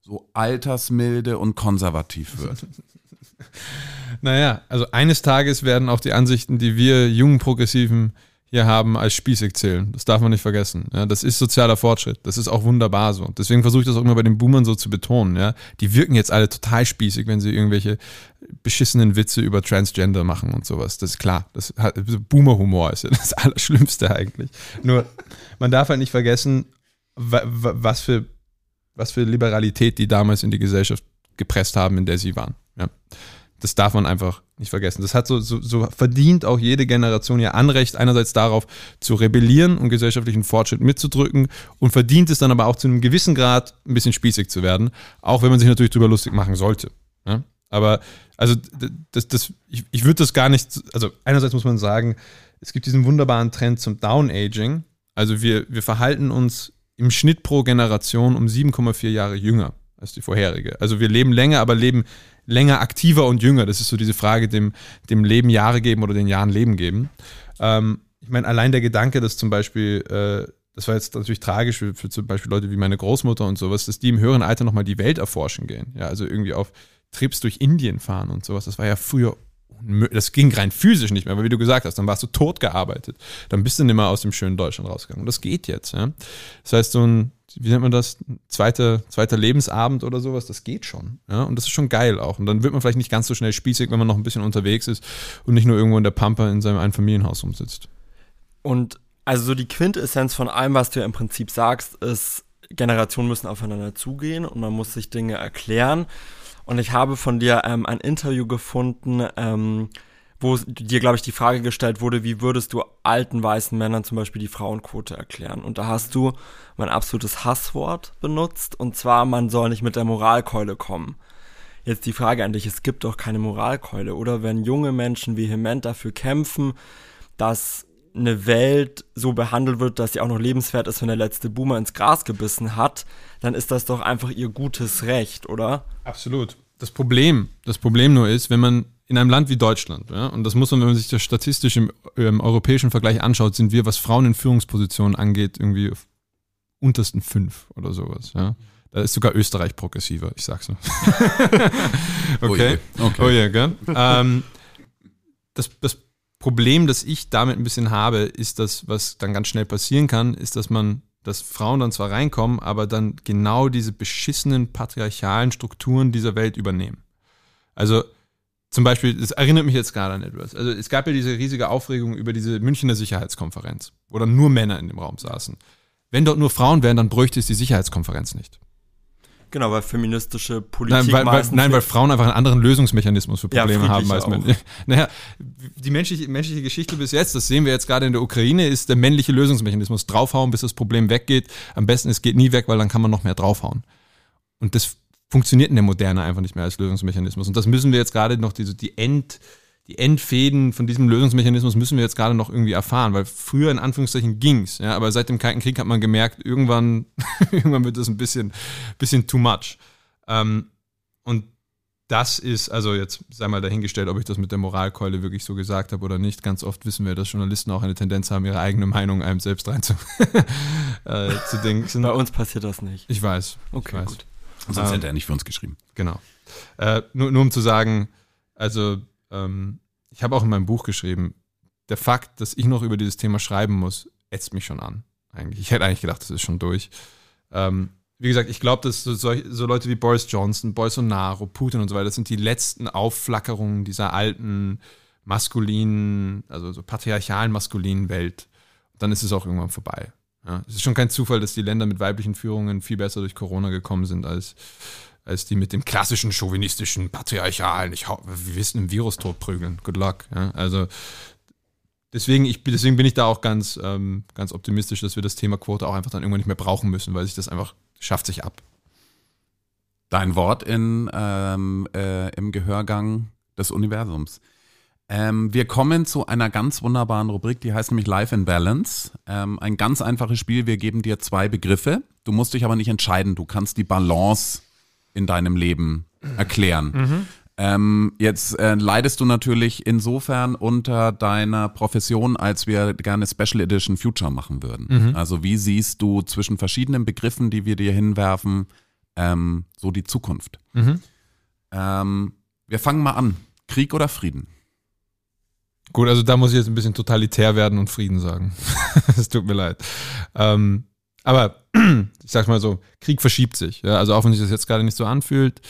so altersmilde und konservativ wird? [laughs] naja, also eines Tages werden auch die Ansichten, die wir jungen Progressiven hier haben, als spießig zählen. Das darf man nicht vergessen. Ja, das ist sozialer Fortschritt. Das ist auch wunderbar so. Deswegen versuche ich das auch immer bei den Boomern so zu betonen. Ja, die wirken jetzt alle total spießig, wenn sie irgendwelche beschissenen Witze über Transgender machen und sowas. Das ist klar. Das Boomer-Humor ist ja das [laughs] Allerschlimmste eigentlich. Nur, man darf halt nicht vergessen, was für, was für Liberalität die damals in die Gesellschaft gepresst haben, in der sie waren. Ja. Das darf man einfach nicht vergessen. Das hat so, so, so verdient auch jede Generation ihr Anrecht, einerseits darauf zu rebellieren und gesellschaftlichen Fortschritt mitzudrücken und verdient es dann aber auch zu einem gewissen Grad ein bisschen spießig zu werden, auch wenn man sich natürlich darüber lustig machen sollte. Ja? Aber also das, das, ich, ich würde das gar nicht, also einerseits muss man sagen, es gibt diesen wunderbaren Trend zum Down-Aging. Also wir, wir verhalten uns im Schnitt pro Generation um 7,4 Jahre jünger als die vorherige. Also wir leben länger, aber leben länger aktiver und jünger. Das ist so diese Frage, dem, dem Leben Jahre geben oder den Jahren Leben geben. Ähm, ich meine, allein der Gedanke, dass zum Beispiel, äh, das war jetzt natürlich tragisch für, für, zum Beispiel Leute wie meine Großmutter und sowas, dass die im höheren Alter nochmal die Welt erforschen gehen. Ja, also irgendwie auf Trips durch Indien fahren und sowas. Das war ja früher das ging rein physisch nicht mehr, weil wie du gesagt hast, dann warst du tot gearbeitet. Dann bist du nicht mehr aus dem schönen Deutschland rausgegangen. Und das geht jetzt. Ja? Das heißt, so ein wie nennt man das, zweiter, zweiter Lebensabend oder sowas, das geht schon. Ja? Und das ist schon geil auch. Und dann wird man vielleicht nicht ganz so schnell spießig, wenn man noch ein bisschen unterwegs ist und nicht nur irgendwo in der Pampa in seinem Einfamilienhaus umsitzt. Und also so die Quintessenz von allem, was du ja im Prinzip sagst, ist, Generationen müssen aufeinander zugehen und man muss sich Dinge erklären. Und ich habe von dir ähm, ein Interview gefunden, ähm, wo dir, glaube ich, die Frage gestellt wurde, wie würdest du alten weißen Männern zum Beispiel die Frauenquote erklären? Und da hast du mein absolutes Hasswort benutzt, und zwar, man soll nicht mit der Moralkeule kommen. Jetzt die Frage an dich, es gibt doch keine Moralkeule, oder? Wenn junge Menschen vehement dafür kämpfen, dass eine Welt so behandelt wird, dass sie auch noch lebenswert ist, wenn der letzte Boomer ins Gras gebissen hat, dann ist das doch einfach ihr gutes Recht, oder? Absolut. Das Problem, das Problem nur ist, wenn man in einem Land wie Deutschland, ja, und das muss man, wenn man sich das statistisch im, im, europäischen Vergleich anschaut, sind wir, was Frauen in Führungspositionen angeht, irgendwie auf untersten fünf oder sowas. Ja. Da ist sogar Österreich progressiver, ich sag's nur. [laughs] [laughs] okay. Oh okay. Oh yeah, gell? ähm, das, das Problem, das ich damit ein bisschen habe, ist das, was dann ganz schnell passieren kann, ist, dass man, dass Frauen dann zwar reinkommen, aber dann genau diese beschissenen patriarchalen Strukturen dieser Welt übernehmen. Also zum Beispiel, das erinnert mich jetzt gerade an etwas. Also es gab ja diese riesige Aufregung über diese Münchner Sicherheitskonferenz, wo dann nur Männer in dem Raum saßen. Wenn dort nur Frauen wären, dann bräuchte es die Sicherheitskonferenz nicht. Genau, weil feministische Politik nein, weil, weil, nein, weil Frauen einfach einen anderen Lösungsmechanismus für Probleme ja, haben als Männer. [laughs] Naja, die menschliche, menschliche Geschichte bis jetzt, das sehen wir jetzt gerade in der Ukraine, ist der männliche Lösungsmechanismus. Draufhauen, bis das Problem weggeht. Am besten, es geht nie weg, weil dann kann man noch mehr draufhauen. Und das funktioniert in der Moderne einfach nicht mehr als Lösungsmechanismus. Und das müssen wir jetzt gerade noch, diese, die End, die Endfäden von diesem Lösungsmechanismus müssen wir jetzt gerade noch irgendwie erfahren, weil früher in Anführungszeichen ging's, ja, aber seit dem Kalten Krieg hat man gemerkt, irgendwann, [laughs] irgendwann wird das ein bisschen, bisschen too much. Ähm, und das ist, also jetzt sei mal dahingestellt, ob ich das mit der Moralkeule wirklich so gesagt habe oder nicht. Ganz oft wissen wir, dass Journalisten auch eine Tendenz haben, ihre eigene Meinung einem selbst rein zu, [laughs] äh, zu denken. Bei uns passiert das nicht. Ich weiß. Okay, ich weiß. gut. Sonst ähm, hätte er nicht für uns geschrieben. Genau. Äh, nur, nur um zu sagen, also ähm, ich habe auch in meinem Buch geschrieben, der Fakt, dass ich noch über dieses Thema schreiben muss, ätzt mich schon an. Eigentlich. Ich hätte eigentlich gedacht, das ist schon durch. Ähm, wie gesagt, ich glaube, dass so, so, Leute wie Boris Johnson, Bolsonaro, Putin und so weiter, das sind die letzten Aufflackerungen dieser alten maskulinen, also so patriarchalen maskulinen Welt. Und dann ist es auch irgendwann vorbei. Ja, es ist schon kein Zufall, dass die Länder mit weiblichen Führungen viel besser durch Corona gekommen sind als, als die mit dem klassischen chauvinistischen, patriarchalen, ich wir wissen, im Virus totprügeln. Good luck. Ja, also deswegen, ich, deswegen bin ich da auch ganz, ähm, ganz optimistisch, dass wir das Thema Quote auch einfach dann irgendwann nicht mehr brauchen müssen, weil sich das einfach schafft sich ab. Dein Wort in, ähm, äh, im Gehörgang des Universums. Ähm, wir kommen zu einer ganz wunderbaren Rubrik, die heißt nämlich Life in Balance. Ähm, ein ganz einfaches Spiel. Wir geben dir zwei Begriffe. Du musst dich aber nicht entscheiden. Du kannst die Balance in deinem Leben erklären. Mhm. Ähm, jetzt äh, leidest du natürlich insofern unter deiner Profession, als wir gerne Special Edition Future machen würden. Mhm. Also wie siehst du zwischen verschiedenen Begriffen, die wir dir hinwerfen, ähm, so die Zukunft? Mhm. Ähm, wir fangen mal an. Krieg oder Frieden? Gut, also da muss ich jetzt ein bisschen totalitär werden und Frieden sagen. [laughs] Es tut mir leid. Ähm, aber [clears throat] ich sag mal so, Krieg verschiebt sich. Ja? Also auch wenn sich das jetzt gerade nicht so anfühlt,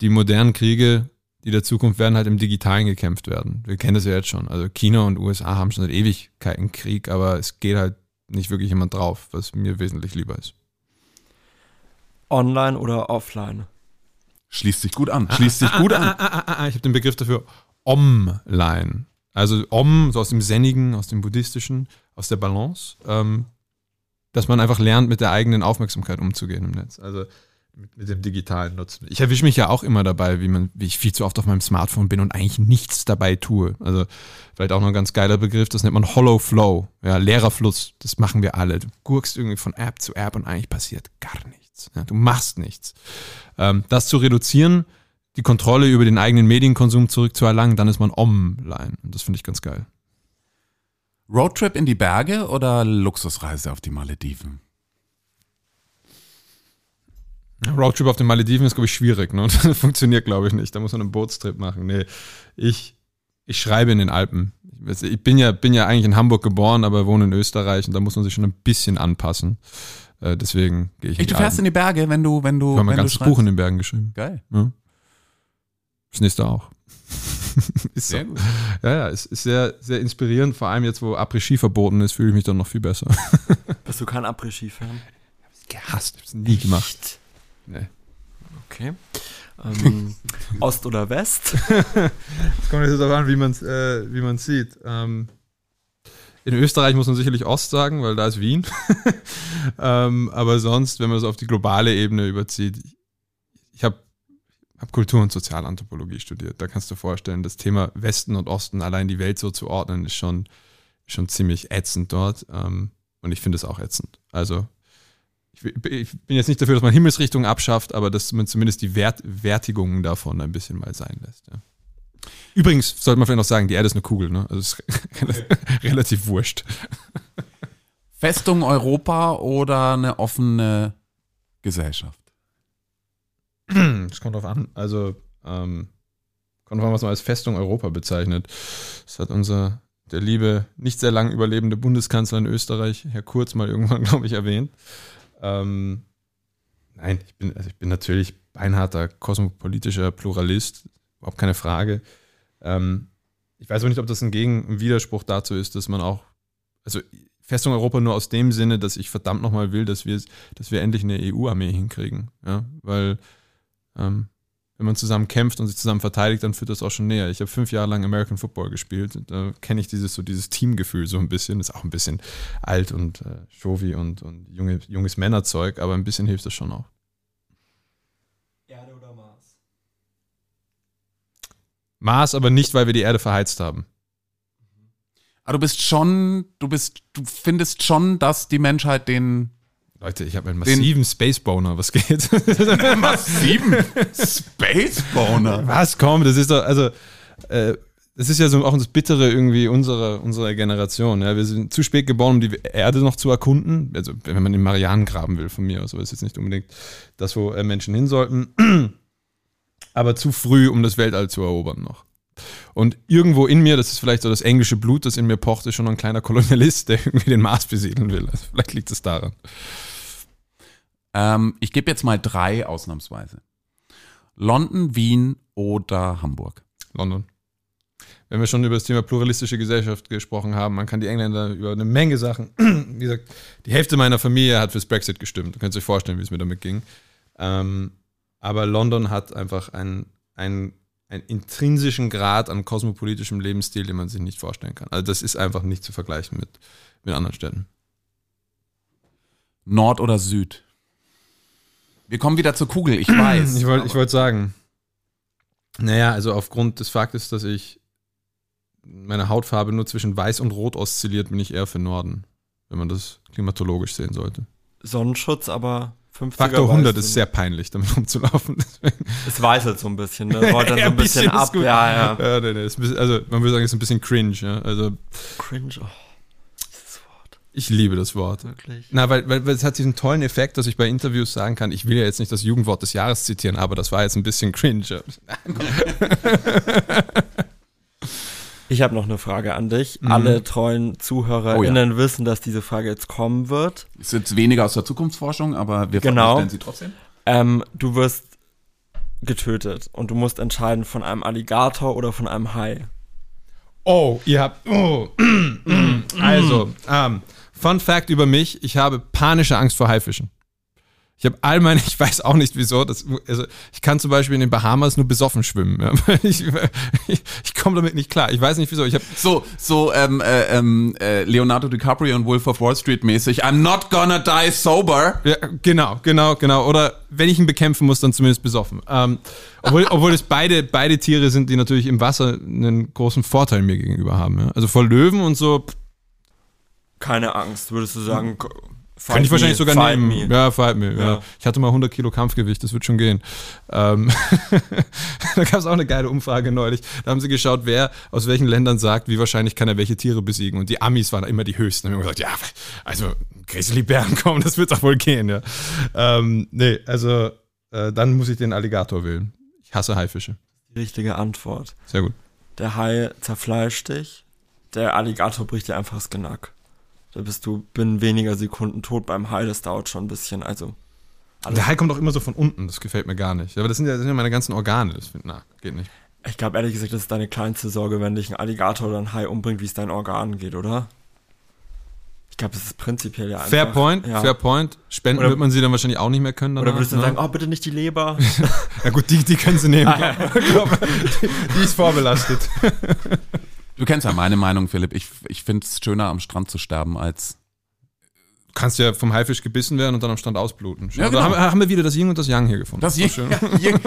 die modernen Kriege, die der Zukunft werden halt im Digitalen gekämpft werden. Wir kennen das ja jetzt schon. Also China und USA haben schon seit Ewigkeiten Krieg, aber es geht halt nicht wirklich jemand drauf, was mir wesentlich lieber ist. Online oder offline? Schließt sich gut an. Schließt sich gut an. ich habe den Begriff dafür Om-Line. Also Om, so aus dem Zennigen, aus dem Buddhistischen, aus der Balance, ähm, dass man einfach lernt, mit der eigenen Aufmerksamkeit umzugehen im Netz. Also mit, mit dem digitalen Nutzen. Ich erwische mich ja auch immer dabei, wie, man, wie ich viel zu oft auf meinem Smartphone bin und eigentlich nichts dabei tue. Also vielleicht auch noch ein ganz geiler Begriff, das nennt man Hollow Flow, ja, leerer Fluss. Das machen wir alle. Du gurkst irgendwie von App zu App und eigentlich passiert gar nichts. Ja, du machst nichts. Ähm, das zu reduzieren, die Kontrolle über den eigenen Medienkonsum zurückzuerlangen, dann ist man online. Und das finde ich ganz geil. Roadtrip in die Berge oder Luxusreise auf die Malediven? Roadtrip auf den Malediven ist, glaube ich, schwierig. Ne? [laughs] Das funktioniert, glaube ich, nicht. Da muss man einen Bootstrip machen. Nee, ich, ich schreibe in den Alpen. Ich bin ja, bin ja eigentlich in Hamburg geboren, aber wohne in Österreich und da muss man sich schon ein bisschen anpassen. Äh, deswegen gehe ich Echt, du fährst Alpen. in die Berge, wenn du, wenn du. Ich habe mein ganzes Buch in den Bergen geschrieben. Geil. Ja. Das nächste auch. [laughs] ist Sehr so. gut. Ja, ja, es ist sehr, sehr inspirierend. Vor allem jetzt, wo Après-Ski verboten ist, fühle ich mich dann noch viel besser. [laughs] Bist du kein Après-Ski-Fan? Gehasst, ich habe es nie gemacht. Nee. Okay. Ähm, [laughs] Ost oder West? Es kommt jetzt darauf an, wie man es äh, wie man's sieht. Ähm, in Österreich muss man sicherlich Ost sagen, weil da ist Wien. ähm, aber sonst, wenn man es auf die globale Ebene überzieht, ich habe hab Kultur- und Sozialanthropologie studiert. Da kannst du vorstellen, das Thema Westen und Osten, allein die Welt so zu ordnen, ist schon, schon ziemlich ätzend dort. Ähm, und ich finde es auch ätzend. Also ich, ich bin jetzt nicht dafür, dass man Himmelsrichtungen abschafft, aber dass man zumindest die Wert, Wertigungen davon ein bisschen mal sein lässt. Ja. Übrigens sollte man vielleicht noch sagen, die Erde ist eine Kugel, ne? Also es ist [laughs] relativ wurscht. Festung Europa oder eine offene Gesellschaft? [clears throat] Das kommt drauf an. Also, ähm, kommt drauf an, was man als Festung Europa bezeichnet. Das hat unser, der liebe, nicht sehr lang überlebende Bundeskanzler in Österreich, Herr Kurz, mal irgendwann, [laughs] glaube ich, erwähnt. Ähm, nein, ich bin, also ich bin natürlich beinharter kosmopolitischer Pluralist, überhaupt keine Frage. Ähm, ich weiß aber nicht, ob das ein Gegen- ein Widerspruch dazu ist, dass man auch, also Festung Europa nur aus dem Sinne, dass ich verdammt nochmal will, dass wir, dass wir endlich eine EU-Armee hinkriegen. Ja, weil ähm, wenn man zusammen kämpft und sich zusammen verteidigt, dann führt das auch schon näher. Ich habe fünf Jahre lang American Football gespielt. und Da kenne ich dieses so dieses Teamgefühl so ein bisschen. Ist auch ein bisschen alt und äh, Chauvi und, und junge, junges Männerzeug, aber ein bisschen hilft das schon auch. Erde oder Mars? Mars aber nicht, weil wir die Erde verheizt haben. Aber du bist schon, du bist, du findest schon, dass die Menschheit den Leute, ich habe einen massiven Space-Boner, was geht? [laughs] massiven Space-Boner. Was, komm, das ist doch, also, äh, das ist ja so auch das Bittere irgendwie unserer, unserer Generation. Ja. Wir sind zu spät geboren, um die Erde noch zu erkunden. Also, wenn man den Marianengraben will, von mir aus, aber das ist jetzt nicht unbedingt das, wo äh, Menschen hin sollten. [clears throat] Aber zu früh, um das Weltall zu erobern noch. Und irgendwo in mir, das ist vielleicht so das englische Blut, das in mir pocht, ist schon ein kleiner Kolonialist, der irgendwie den Mars besiedeln will. Also vielleicht liegt es daran. Ähm, ich gebe jetzt mal drei ausnahmsweise. London, Wien oder Hamburg. London. Wenn wir schon über das Thema pluralistische Gesellschaft gesprochen haben, man kann die Engländer über eine Menge Sachen, [clears throat] wie gesagt, die Hälfte meiner Familie hat fürs Brexit gestimmt. Du kannst euch vorstellen, wie es mir damit ging. Ähm, aber London hat einfach einen, einen, einen intrinsischen Grad an kosmopolitischem Lebensstil, den man sich nicht vorstellen kann. Also das ist einfach nicht zu vergleichen mit, mit anderen Städten. Nord oder Süd? Wir kommen wieder zur Kugel, ich weiß. [clears throat] Ich wollte wollt sagen, naja, also aufgrund des Faktes, dass ich meine Hautfarbe nur zwischen weiß und rot oszilliert, bin ich eher für Norden, wenn man das klimatologisch sehen sollte. Sonnenschutz, aber 50er Faktor 100 weiß ist sehr peinlich, damit rumzulaufen. Deswegen. [laughs] Es weißelt so ein bisschen, ne? [laughs] Rollt dann so ein bisschen, ist ab. gut. Ja, ja. ja nee, nee, bisschen, also man würde sagen, es ist ein bisschen cringe. Ja? Also Cringe. Oh, ich liebe das Wort. Wirklich. Na, weil, weil, weil es hat diesen tollen Effekt, dass ich bei Interviews sagen kann, ich will ja jetzt nicht das Jugendwort des Jahres zitieren, aber das war jetzt ein bisschen cringe. [laughs] Ja. Ich habe noch eine Frage an dich. Mhm. Alle treuen ZuhörerInnen wissen, dass diese Frage jetzt kommen wird. Ist jetzt weniger aus der Zukunftsforschung, aber wir Genau. stellen sie trotzdem. Ähm, du wirst getötet und du musst entscheiden von einem Alligator oder von einem Hai. Oh, ihr habt. Oh. [clears throat] also, ähm, Fun Fact über mich: Ich habe panische Angst vor Haifischen. Ich habe all meine, [laughs] ich weiß auch nicht wieso, das, also ich kann zum Beispiel in den Bahamas nur besoffen schwimmen. Ja. [laughs] Ich, ich, [laughs] ich komme damit nicht klar. Ich weiß nicht wieso. Ich hab so so ähm, äh, ähm, äh, Leonardo DiCaprio und Wolf of Wall Street mäßig. I'm not gonna die sober. Ja, genau, genau, genau. Oder wenn ich ihn bekämpfen muss, dann zumindest besoffen. Ähm, obwohl, obwohl es beide, beide Tiere sind, die natürlich im Wasser einen großen Vorteil mir gegenüber haben. Ja. Also vor Löwen und so. Keine Angst, würdest du sagen. Kann ich wahrscheinlich sogar nehmen. Me. Ja, fight me. Ja. ja. Ich hatte mal 100 Kilo Kampfgewicht, das wird schon gehen. Ähm [laughs] da gab es auch eine geile Umfrage neulich. Da haben sie geschaut, wer aus welchen Ländern sagt, wie wahrscheinlich kann er welche Tiere besiegen. Und die Amis waren immer die höchsten. Da haben wir gesagt, ja, also Grizzlybären [laughs] kommen, das wird doch wohl gehen. Ja. Ähm, nee, also äh, dann muss ich den Alligator wählen. Ich hasse Haifische. Die richtige Antwort. Sehr gut. Der Hai zerfleischt dich, der Alligator bricht dir einfach das Genick. Da bist du binnen weniger Sekunden tot beim Hai, das dauert schon ein bisschen. Also. Der Hai kommt auch immer so von unten, das gefällt mir gar nicht. Aber das sind ja, das sind ja meine ganzen Organe, das na, geht nicht. Ich glaube ehrlich gesagt, das ist deine kleinste Sorge, wenn dich ein Alligator oder ein Hai umbringt, wie es deinen Organen geht, oder? Ich glaube, das ist prinzipiell ja einfach. Fair point, ja. fair point. Spenden oder, wird man sie dann wahrscheinlich auch nicht mehr können. Danach, oder würdest du ne? sagen, oh, bitte nicht die Leber? [laughs] ja gut, die, die können sie nehmen. Ah, ja. [laughs] die, die ist vorbelastet. [laughs] Du kennst ja meine Meinung, Philipp. Ich, ich finde es schöner, am Strand zu sterben, als. Du kannst ja vom Haifisch gebissen werden und dann am Strand ausbluten. Ja, genau. also haben, haben, wir wieder das Yin und das Yang hier gefunden. Das Yin, Yin,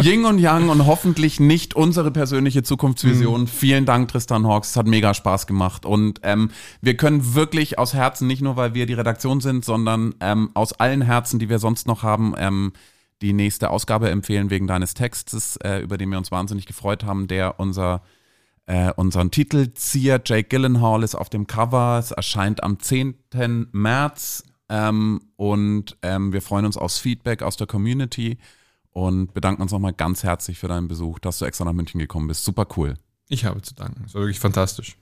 Yin, und Yang und hoffentlich nicht unsere persönliche Zukunftsvision. Mhm. Vielen Dank, Tristan Hawks. Es hat mega Spaß gemacht. Und ähm, wir können wirklich aus Herzen, nicht nur weil wir die Redaktion sind, sondern ähm, aus allen Herzen, die wir sonst noch haben, ähm, die nächste Ausgabe empfehlen wegen deines Textes, äh, über den wir uns wahnsinnig gefreut haben, der unser äh, unseren Titelzieher Jake Gyllenhaal ist auf dem Cover. Es erscheint am 10. März ähm, und ähm, wir freuen uns aufs Feedback aus der Community und bedanken uns nochmal ganz herzlich für deinen Besuch, dass du extra nach München gekommen bist. Super cool. Ich habe zu danken. Es war wirklich fantastisch.